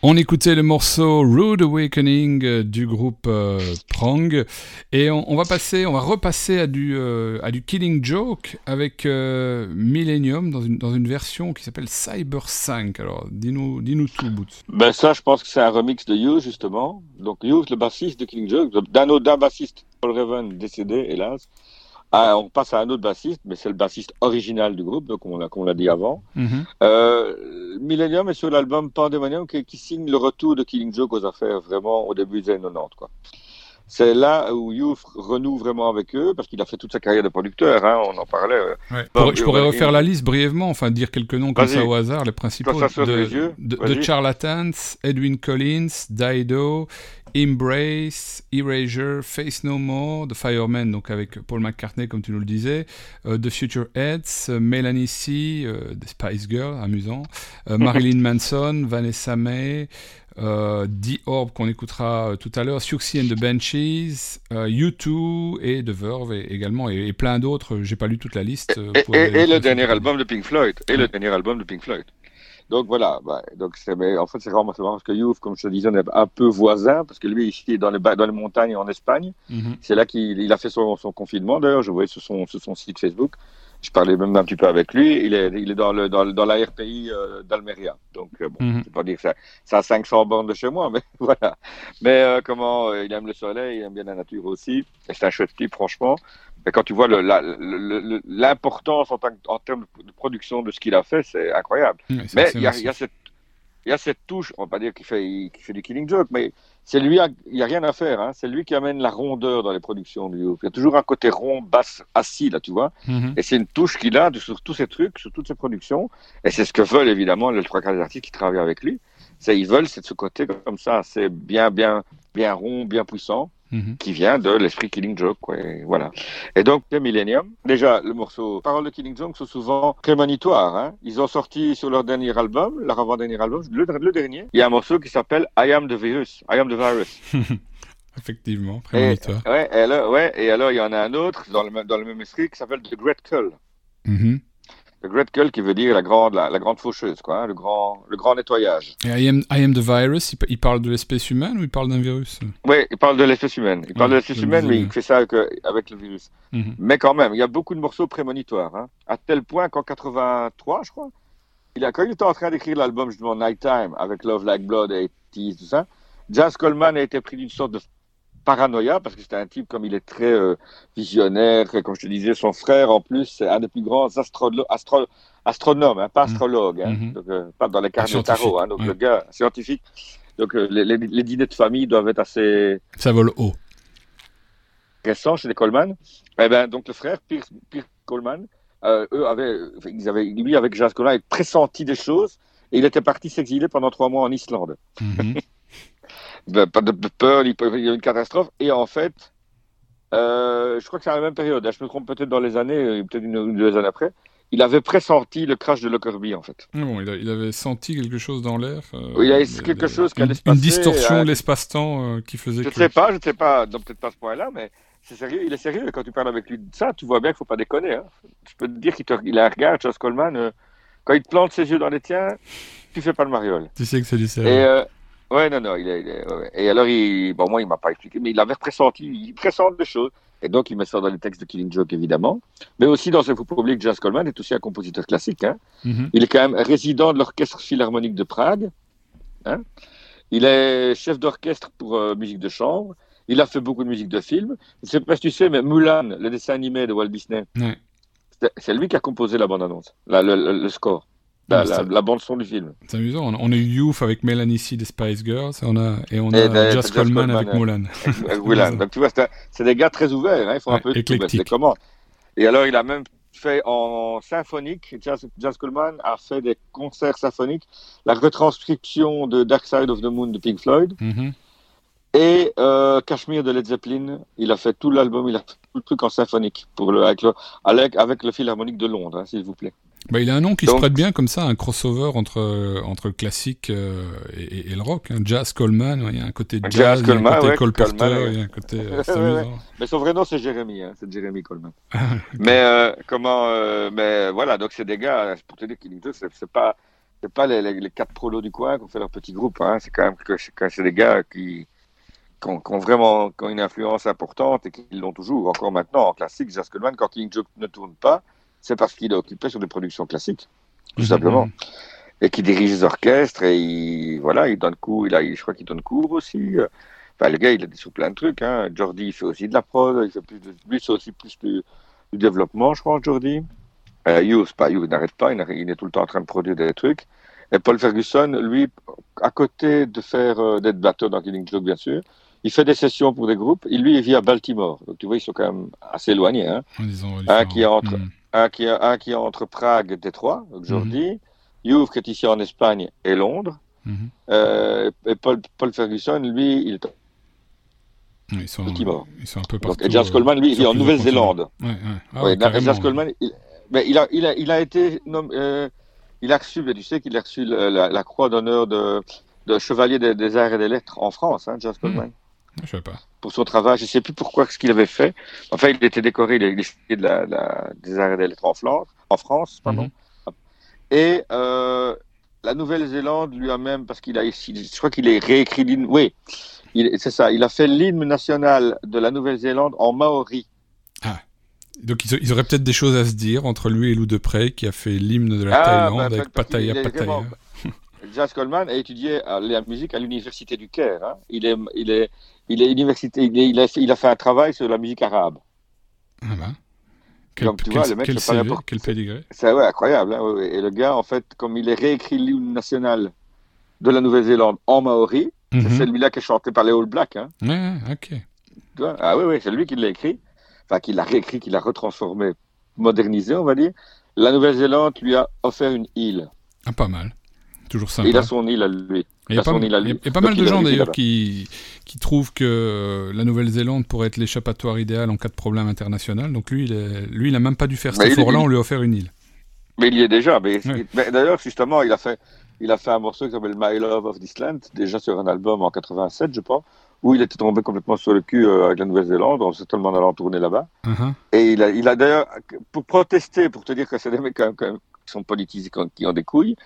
On écoutait le morceau Rude Awakening euh, du groupe euh, Prong et on, va passer, on va repasser à du, euh, à du Killing Joke avec Millennium dans une, dans une version qui s'appelle Cyber 5. Alors dis-nous dis tout, Boots. Ben ça, je pense que c'est un remix de You justement. Donc You, le bassiste de Killing Joke, d'un autre bassiste, Paul Raven, décédé hélas. Ah, on passe à un autre bassiste, mais c'est le bassiste original du groupe, donc on l'a, dit avant. Mhm. Euh, Millennium est sur l'album Pandemonium qui, qui, signe le retour de Killing Joke aux affaires vraiment au début des années 90. Quoi. C'est là où Youth renoue vraiment avec eux, parce qu'il a fait toute sa carrière de producteur, hein, on en parlait. je pourrais refaire la liste brièvement, enfin dire quelques noms comme ça au hasard, les principaux. de, de, Charlatans, Edwin Collins, Dido, Embrace, Erasure, Face No More, The Fireman, donc avec Paul McCartney, comme tu nous le disais, euh, The Future Heads, euh, Melanie C, euh, The Spice Girl, amusant, Marilyn Manson, Vanessa May, euh, The Orb qu'on écoutera euh, tout à l'heure, Siouxsie and the Benches, euh, U2 et The Verve également, et, plein d'autres. J'ai pas lu toute la liste. Et, le dernier album de Pink Floyd. Et le dernier album de Pink Floyd. Donc voilà, bah, donc en fait c'est vraiment parce que Youf, comme je te disais, on est un peu voisin parce que lui il est dans les, dans les montagnes en Espagne. Mhm. C'est là qu'il a fait son, son confinement d'ailleurs, je voyais sur son, sur son site Facebook. Je parlais même un petit peu avec lui. Il est, il est dans, le, dans, dans la RPI euh, d'Almeria. Donc, euh, bon, mm -hmm. pas dire que ça, ça a 500 bornes de chez moi, mais voilà. Mais euh, comment il aime le soleil, il aime bien la nature aussi. Et c'est un chouette type, franchement. Mais quand tu vois l'importance en, en, termes de production de ce qu'il a fait, c'est incroyable. mais il y, y, a cette, il y a cette touche, on va pas dire qu'il fait, du killing joke, mais c'est lui, il n'y a rien à faire. Hein. C'est lui qui amène la rondeur dans les productions du Il y a toujours un côté rond, basse, assis, là, tu vois. Mhm. Et c'est une touche qu'il a sur tous ces trucs, sur toutes ses productions. Et c'est ce que veulent évidemment les trois quarts des artistes qui travaillent avec lui. C'est, ils veulent, c'est de ce côté comme ça, c'est bien, bien, bien rond, bien puissant. Mhm. qui vient de l'esprit Killing Joke, quoi, et voilà. Et donc, Millennium, déjà, le morceau Paroles de Killing Joke sont souvent prémonitoires, hein. Ils ont sorti sur leur dernier album, leur avant-dernier album, le, dernier, il y a un morceau qui s'appelle I Am the Virus, I Am the Virus. Effectivement, prémonitoire. Et, ouais, et alors, ouais, et alors, il y en a un autre dans le, dans le même esprit qui s'appelle The Great Cull. Mhm le Great Cull qui veut dire la grande, la, grande faucheuse, quoi, hein, le, grand, le grand nettoyage. Et I am, I am the virus, il, parle de l'espèce humaine ou il parle d'un virus? Oui, il parle de l'espèce humaine. Il parle de l'espèce humaine, mais il fait ça avec, avec le virus. Mhm. Mais quand même, il y a beaucoup de morceaux prémonitoires, hein, à tel point qu'en 83, je crois, il a, quand il était en train d'écrire l'album justement Nighttime avec Love Like Blood et Tease, tout ça, Jazz Coleman a été pris d'une sorte de paranoïa, parce que c'était un type comme il est très euh, visionnaire, comme je te disais, son frère en plus, c'est un des plus grands astro astronomes, hein, pas mhm. astrologue, hein, mhm. donc, euh, pas dans les cartes de tarot, hein, donc le gars scientifique. Donc euh, les, les, dîners de famille doivent être assez... Ça vole haut. Récent chez les Coleman. Eh ben, donc le frère, Pierce, Coleman, eux avaient, ils avaient, lui avec Jazz Coleman, avait pressenti des choses, et il était parti s'exiler pendant trois mois en Islande. Mhm. pas de peur, il y a une catastrophe. Et en fait, euh, je crois que c'est à la même période, je me trompe peut-être dans les années, euh, peut-être une ou deux années après, il avait pressenti le crash de Lockerbie en fait. Bon, il, avait senti quelque chose dans l'air. Euh, il y avait quelque chose qui allait se passer. Une distorsion de l'espace-temps qui faisait. Je ne sais pas, je ne sais pas, peut-être pas ce point-là, mais c'est sérieux, il est sérieux. Quand tu parles avec lui de ça, tu vois bien qu'il ne faut pas déconner. Hein. Je peux te dire qu'il a un regard, Charles Coleman, quand il te plante ses yeux dans les tiens, tu fais pas le mariole. Tu sais que c'est du sérieux. Ouais, non, non. Il est, Et alors, il... bon, moi, il m'a pas expliqué, mais il avait pressenti, il pressent des choses. Et donc, il met ça dans les textes de Killing Joke, évidemment. Mais aussi, dans ce faut pas oublier Jazz Coleman est aussi un compositeur classique. Hein. Mm-hmm. Il est quand même résident de l'Orchestre Philharmonique de Prague. Hein. Il est chef d'orchestre pour euh, musique de chambre. Il a fait beaucoup de musique de film. Je ne sais pas si tu sais, mais Mulan, le dessin animé de Walt Disney, c'est lui qui a composé la bande-annonce, le score. La, bande son du film. C'est amusant. On a eu Youth avec Melanie C des Spice Girls et on a, et on a Just Coleman avec Mulan. Mulan. Donc tu vois, c'est des gars très ouverts. Hein, ils font un peu de comment. Et alors, il a même fait en symphonique. Jazz, Coleman a fait des concerts symphoniques. La retranscription de Dark Side of the Moon de Pink Floyd. Mm-hmm. Et euh, Cashmere de Led Zeppelin, il a fait tout l'album, il a fait tout le truc en symphonique pour le, avec, le, avec, le Philharmonique de Londres, hein, s'il vous plaît. Bah, il a un nom qui se prête bien comme ça, un crossover entre, entre le classique euh, et, le rock. Hein. Jazz Coleman, il y a un côté jazz, il y a un côté Cole Porter, il y a un côté. Euh, mais son vrai nom c'est Jérémy, hein, c'est Jérémy Coleman. Ah, mais euh, comment, mais voilà, donc c'est des gars, pour te dire qu'ils c'est pas c'est pas les, les, quatre prolos du coin qui ont fait leur petit groupe. Hein. C'est quand même que c'est des gars qui, qui, ont, vraiment qui ont une influence importante et qui l'ont toujours. Encore maintenant, en classique, Jazz Coleman, quand King Joke ne tourne pas, c'est parce qu'il est occupé sur des productions classiques, tout mhm. simplement. Et qui dirige les orchestres et il, voilà, il donne cours. Il a, je crois qu'il donne cours aussi. Enfin, le gars, il est sur plein de trucs. Hein. Jordi, il fait aussi de la prod. Il fait plus de, lui, c'est aussi plus du, développement, je crois, Jordi. Euh, Hughes, pas, Hughes n'arrête pas. Il, est tout le temps en train de produire des trucs. Et Paul Ferguson, lui, à côté de faire euh, d'être batteur dans Killing Joke, bien sûr, il fait des sessions pour des groupes. Et lui, il vit à Baltimore. Donc, tu vois, ils sont quand même assez éloignés. Hein. Un, qui est entre, hmm. Un, qui est, un qui est entre Prague et Détroit, Jordi. Mm Hughes, qui est ici en Espagne, et Londres. Hmm. Euh, et Paul, Paul, Ferguson, lui, il est ils sont, ils sont un peu partout. Donc, Jazz Coleman, lui, il est en Nouvelle-Zélande. Ouais, ouais. Ah, Jazz Coleman, il, mais il, a, il, a, il a été nommé, euh, il a reçu, tu sais qu'il a reçu la, la croix d'honneur de, de, chevalier des, des, arts et des lettres en France, hein, Jazz hmm. Coleman. Je sais pas. Pour son travail, je sais plus pourquoi ce qu'il avait fait. Enfin, il était décoré, il a de la, la, des arts et des lettres en, Flandre, en France, pardon. Hmm. Et euh, la Nouvelle-Zélande lui a même, parce qu'il a, je crois qu'il est réécrit, oui, c'est ça. Il a fait l'hymne national de la Nouvelle-Zélande en maori. Ah. Donc ils, auraient peut-être des choses à se dire entre lui et Lou Depré qui a fait l'hymne de la ah, Thaïlande bah, avec Pattaya Pattaya. Jazz Coleman a étudié la musique à l'université du Caire. Hein. Il est, il est, il est université, il, a, il, a, fait un travail sur la musique arabe. Ah bah. Quel, tu vois, le mec, quel, CV, quel pédigré. C'est ouais, incroyable. Hein, et le gars, en fait, comme il est réécrit l'hymne national de la Nouvelle-Zélande en maori, c'est mhm. celui-là qui est chanté par les All Blacks. Hein. Ouais, ok. ah oui, oui, c'est lui qui l'a écrit. Enfin, qui l'a réécrit, qui l'a retransformé, modernisé, on va dire. La Nouvelle-Zélande lui a offert une île. Ah, pas mal. Toujours sympa. Il a son île à lui. Il y a, pas, mal de gens d'ailleurs qui, qui trouvent que la Nouvelle-Zélande pourrait être l'échappatoire idéal en cas de problème international. Donc lui, il est, lui, il a même pas dû faire cet effort-là, on lui a offert une île. Mais il y est déjà. Mais, mais d'ailleurs, justement, il a fait, il a fait un morceau qui s'appelle My Love of This Land, déjà sur un album en 87, je pense, où il était tombé complètement sur le cul euh, avec la Nouvelle-Zélande, on s'est tellement allant tourner là-bas. Uh-huh. Et il a, il a d'ailleurs, pour protester, pour te dire que c'est des mecs qui sont politisés, qui ont des couilles,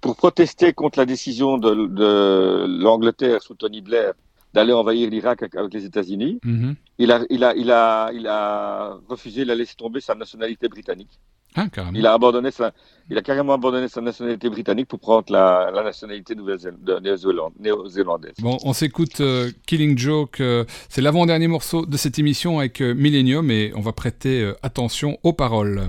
pour protester contre la décision de, de l'Angleterre sous Tony Blair d'aller envahir l'Irak avec, les États-Unis, uh-huh. il, a, il, a, il, a, il a refusé, il a laissé tomber sa nationalité britannique. Ah, il a abandonné sa, il a carrément abandonné sa nationalité britannique pour prendre la, la nationalité néo-zélandaise. Bon, on s'écoute euh, Killing Joke. Euh, c'est l'avant-dernier morceau de cette émission avec euh, Millennium et on va prêter attention aux paroles.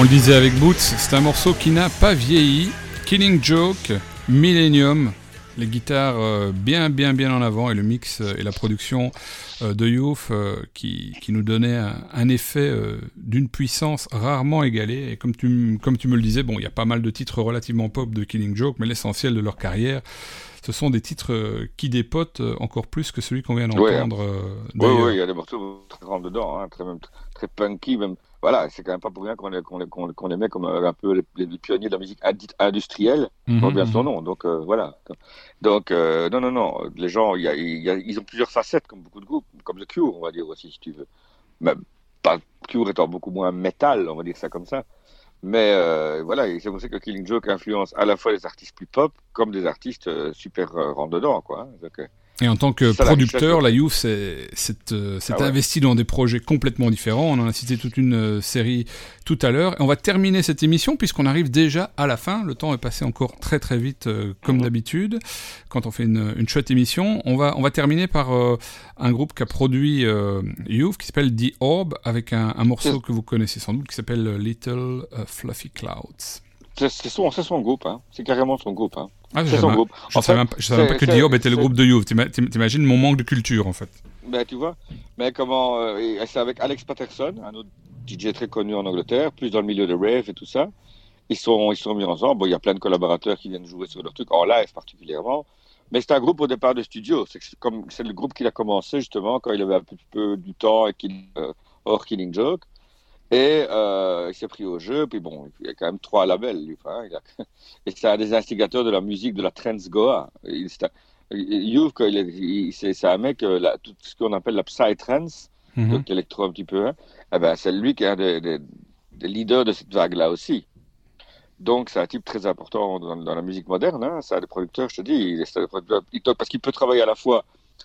On le disait avec Boots, c'est un morceau qui n'a pas vieilli. Killing Joke, Millennium, les guitares euh, bien bien bien en avant et le mix euh, et la production euh, de Youth qui, qui, nous donnait un, effet d'une puissance rarement égalée. Et comme tu, comme tu me le disais, bon, il y a pas mal de titres relativement pop de Killing Joke, mais l'essentiel de leur carrière, ce sont des titres qui dépotent encore plus que celui qu'on vient d'entendre. Oui, oui, il y a des morceaux très grands dedans, hein, très, très punky, même voilà, c'est quand même pas pour rien qu'on qu aimait comme euh, un peu les, pionniers de la musique industrielle, mm bien son nom. Donc euh, voilà. Donc euh, non, non, non. Les gens, y a, ils ont plusieurs facettes, comme beaucoup de groupes, comme The Cure, on va dire aussi, si tu veux. Même pas Cure étant beaucoup moins métal, on va dire ça comme ça. Mais voilà, c'est pour ça que Killing Joke influence à la fois les artistes plus pop comme des artistes super rentre dedans, quoi. Donc, et en tant que producteur, la Youth s'est euh, ah investi dans des projets complètement différents. On en a cité toute une euh, série tout à l'heure. Et on va terminer cette émission puisqu'on arrive déjà à la fin. Le temps est passé encore très très vite euh, comme mhm. d'habitude quand on fait une, une, chouette émission. On va, on va terminer par un groupe qui a produit Youth qui s'appelle The Orb avec un, un morceau que vous connaissez sans doute qui s'appelle Little Fluffy Clouds. C'est son, son, groupe, hein. c'est carrément son groupe. Hein. Ah, c'est son groupe. Je ne savais, savais, pas que Diob était le groupe de Youth. T'imagines mon manque de culture en fait. Ben, tu vois, mais comment. Euh, c'est avec Alex Patterson, un autre DJ très connu en Angleterre, plus dans le milieu de rave et tout ça. Ils sont, ils sont mis ensemble. Bon, il y a plein de collaborateurs qui viennent jouer sur leur truc, en live particulièrement. Mais c'est un groupe au départ de studio. C'est le groupe qu'il a commencé justement quand il avait un petit peu du temps et qu'il. Euh, hors Killing Joke. Et euh, il s'est pris au jeu. Puis bon, il y a quand même trois labels. Lui, hein, il a... Et c'est un des instigateurs de la musique de la trance Goa. Youve, c'est un mec, euh, tout ce qu'on appelle la psytrance, mm -hmm. donc électro un petit peu, hein, eh ben, c'est lui qui est un des, des, leaders de cette vague-là aussi. Donc c'est un type très important dans, dans la musique moderne. Hein. C'est un des producteurs, je te dis, il, parce qu'il peut travailler à la fois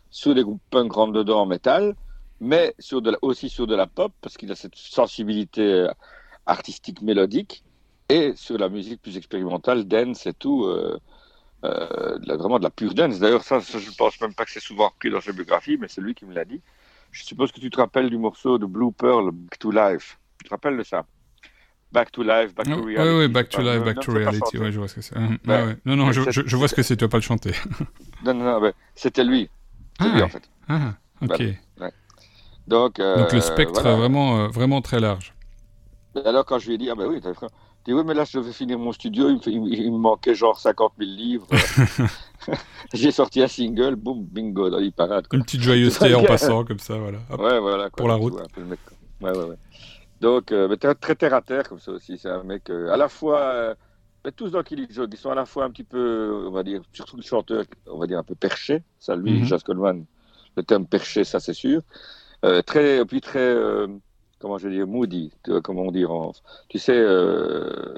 sur des groupes punk rentre dedans en métal, mais sur de aussi sur de la pop, parce qu'il a cette sensibilité euh, artistique mélodique, et sur la musique plus expérimentale, dance et tout, euh, euh, vraiment de la pure dance. D'ailleurs, ça, ça, je pense même pas que c'est souvent repris dans sa biographie, mais c'est lui qui me l'a dit. Je suppose que tu te rappelles du morceau de Blue Pearl, Back to Life. Tu te rappelles de ça? Back to Life, Back to Reality. Oui, oui, Back to Life, Back to Reality. Oui, je vois ce que c'est. Non, non, je, je, vois ce que c'est, tu vas pas le chanter. non, non, non, c'était lui. C'est lui, ah, en fait. Ah, ok. Donc, Donc le spectre voilà. vraiment, euh, vraiment très large. Alors quand je lui ai dit, ah ben oui, frère, dit oui, mais là je vais finir mon studio, il me, il me manquait genre 50 000 livres. J'ai sorti un single, boum, bingo, dans l'hyparade. Une petite joyeuseté en passant comme ça, voilà. Hop, ouais, voilà. Quoi, pour la route. ouais, ouais, ouais. Donc, euh, très terre à terre comme ça aussi. C'est un mec euh, à la fois, euh, mais tous dans qui ils sont à la fois un petit peu, on va dire, surtout le chanteur, on va dire un peu perché. Ça, lui, mm -hmm. Jas Coleman, le terme perché, ça c'est sûr. Euh, très, puis très, euh, comment je dire, moody, comment on dit en, tu sais, euh,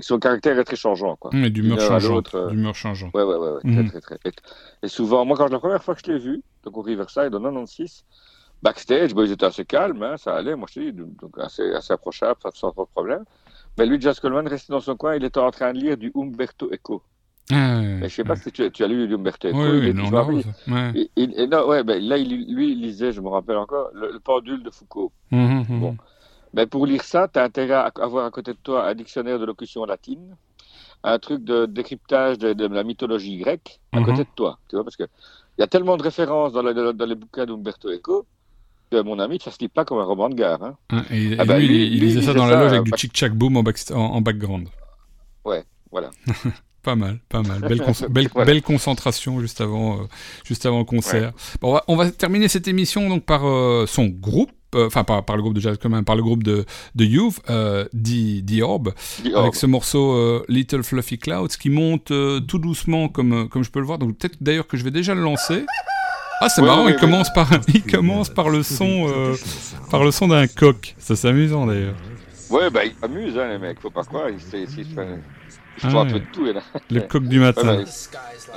son caractère est très changeant, quoi. Mais d'humeur changeante. D'humeur changeante. Ouais, ouais, ouais, mhm. très, très, très. Et, souvent, moi, quand la première fois que je l'ai vu, donc au Riverside en 96, backstage, bon, ils étaient assez calmes, hein, ça allait, moi je te dis, donc assez, assez approchable, sans trop de problème. Mais lui, Jas Coleman, restait dans son coin, il était en train de lire du Umberto Eco. Ah, mais je sais pas si tu, tu, as lu Umberto Eco. Oui, oui, non, non, ouais. Et, et, non, ouais, ben, là, il, lui, il lisait, je me rappelle encore, le, le pendule de Foucault. Mmh, mmh. Bon. Mais pour lire ça, tu as intérêt à avoir à côté de toi un dictionnaire de locution latine, un truc de décryptage de, de la mythologie grecque à mmh. côté de toi. Tu vois, parce que il y a tellement de références dans, les bouquins d'Umberto Eco que, mon ami, ça se lit pas comme un roman de gare. Hein. Ah, et, ah, bah, lui, lui, il, lisait ça dans la loge avec du chic-chac boom en, back, en, en background. Ouais, voilà. Pas mal, pas mal. Belle, con belle, voilà. belle, concentration juste avant, euh, juste avant le concert. Ouais. Bon, on, va, on, va, terminer cette émission donc par euh, son groupe, euh, enfin par, par, le groupe de Jazz par le groupe de, de Youth, euh, The, The, Orb, The avec ce morceau Little Fluffy Clouds qui monte tout doucement comme, comme je peux le voir. Donc peut-être d'ailleurs que je vais déjà le lancer. Ah c'est ouais, marrant, ouais, il, commence par, il commence par le son, par le son d'un coq. Ça c'est amusant d'ailleurs. Ouais bah il amuse hein, les mecs, faut pas croire. Il, je ah, un peu de tout. Là. Le coq du matin. Ouais,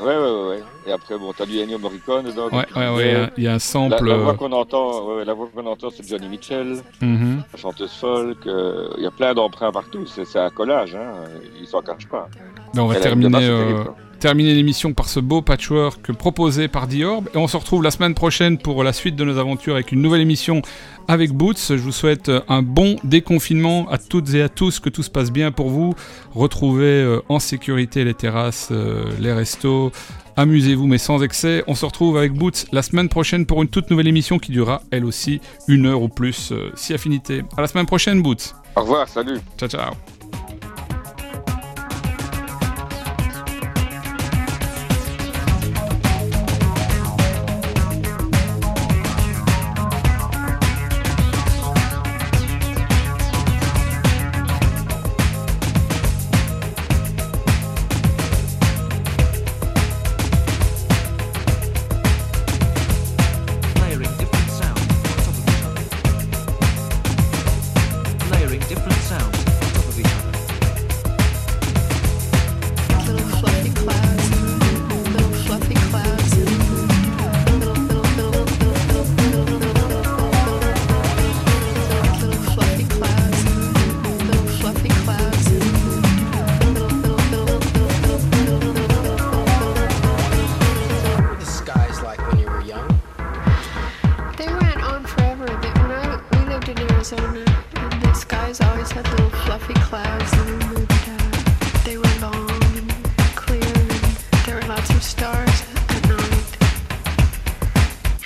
ouais, ouais. ouais, Et après, bon, t'as du Ennio Morricone dedans. Ouais, ouais, ouais. Il y a un sample. La, la voix qu'on entend, ouais, la voix qu'on entend, c'est Johnny Mitchell, -hmm. la chanteuse folk. Euh, il y a plein d'emprunts partout. C'est un collage, hein. Ils s'en cachent pas. Ben, on va terminer. Euh, terminer l'émission par ce beau patchwork proposé par Dior. Et on se retrouve la semaine prochaine pour la suite de nos aventures avec une nouvelle émission avec Boots. Je vous souhaite un bon déconfinement à toutes et à tous, que tout se passe bien pour vous. Retrouvez euh, en sécurité les terrasses, euh, les restos. Amusez-vous mais sans excès. On se retrouve avec Boots la semaine prochaine pour une toute nouvelle émission qui durera elle aussi une heure ou plus, euh, si affinité. À la semaine prochaine Boots. Au revoir, salut. Ciao ciao.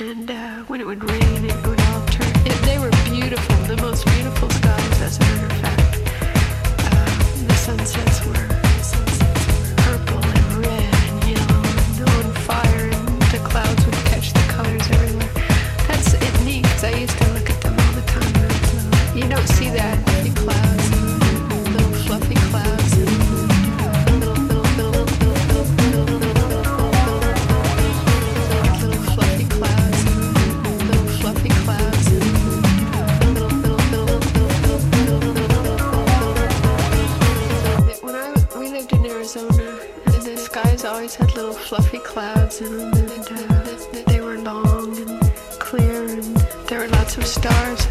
and uh, when it would rain, it would all turn. It, they were beautiful, the most beautiful skies, as a matter of fact. Uh, the sunsets were. Purple and red and yellow and on fire, and the clouds would catch the colors everywhere. That's it, neat. I used to look at them all the time. You don't see that. always had little fluffy clouds in them, and uh, they were long and clear, and there were lots of stars.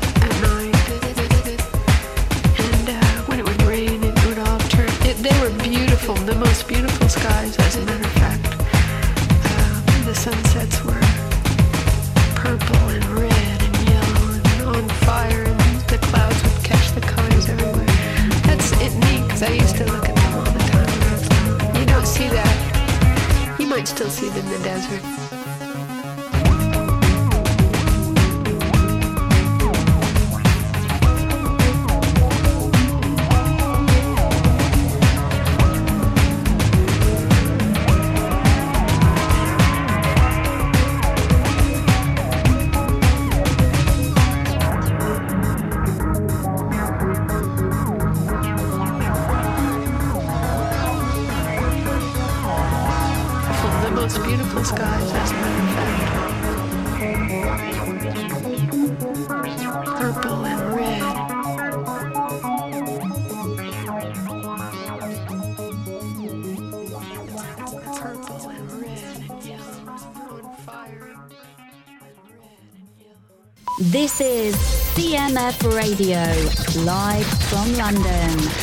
This Radio, live from London.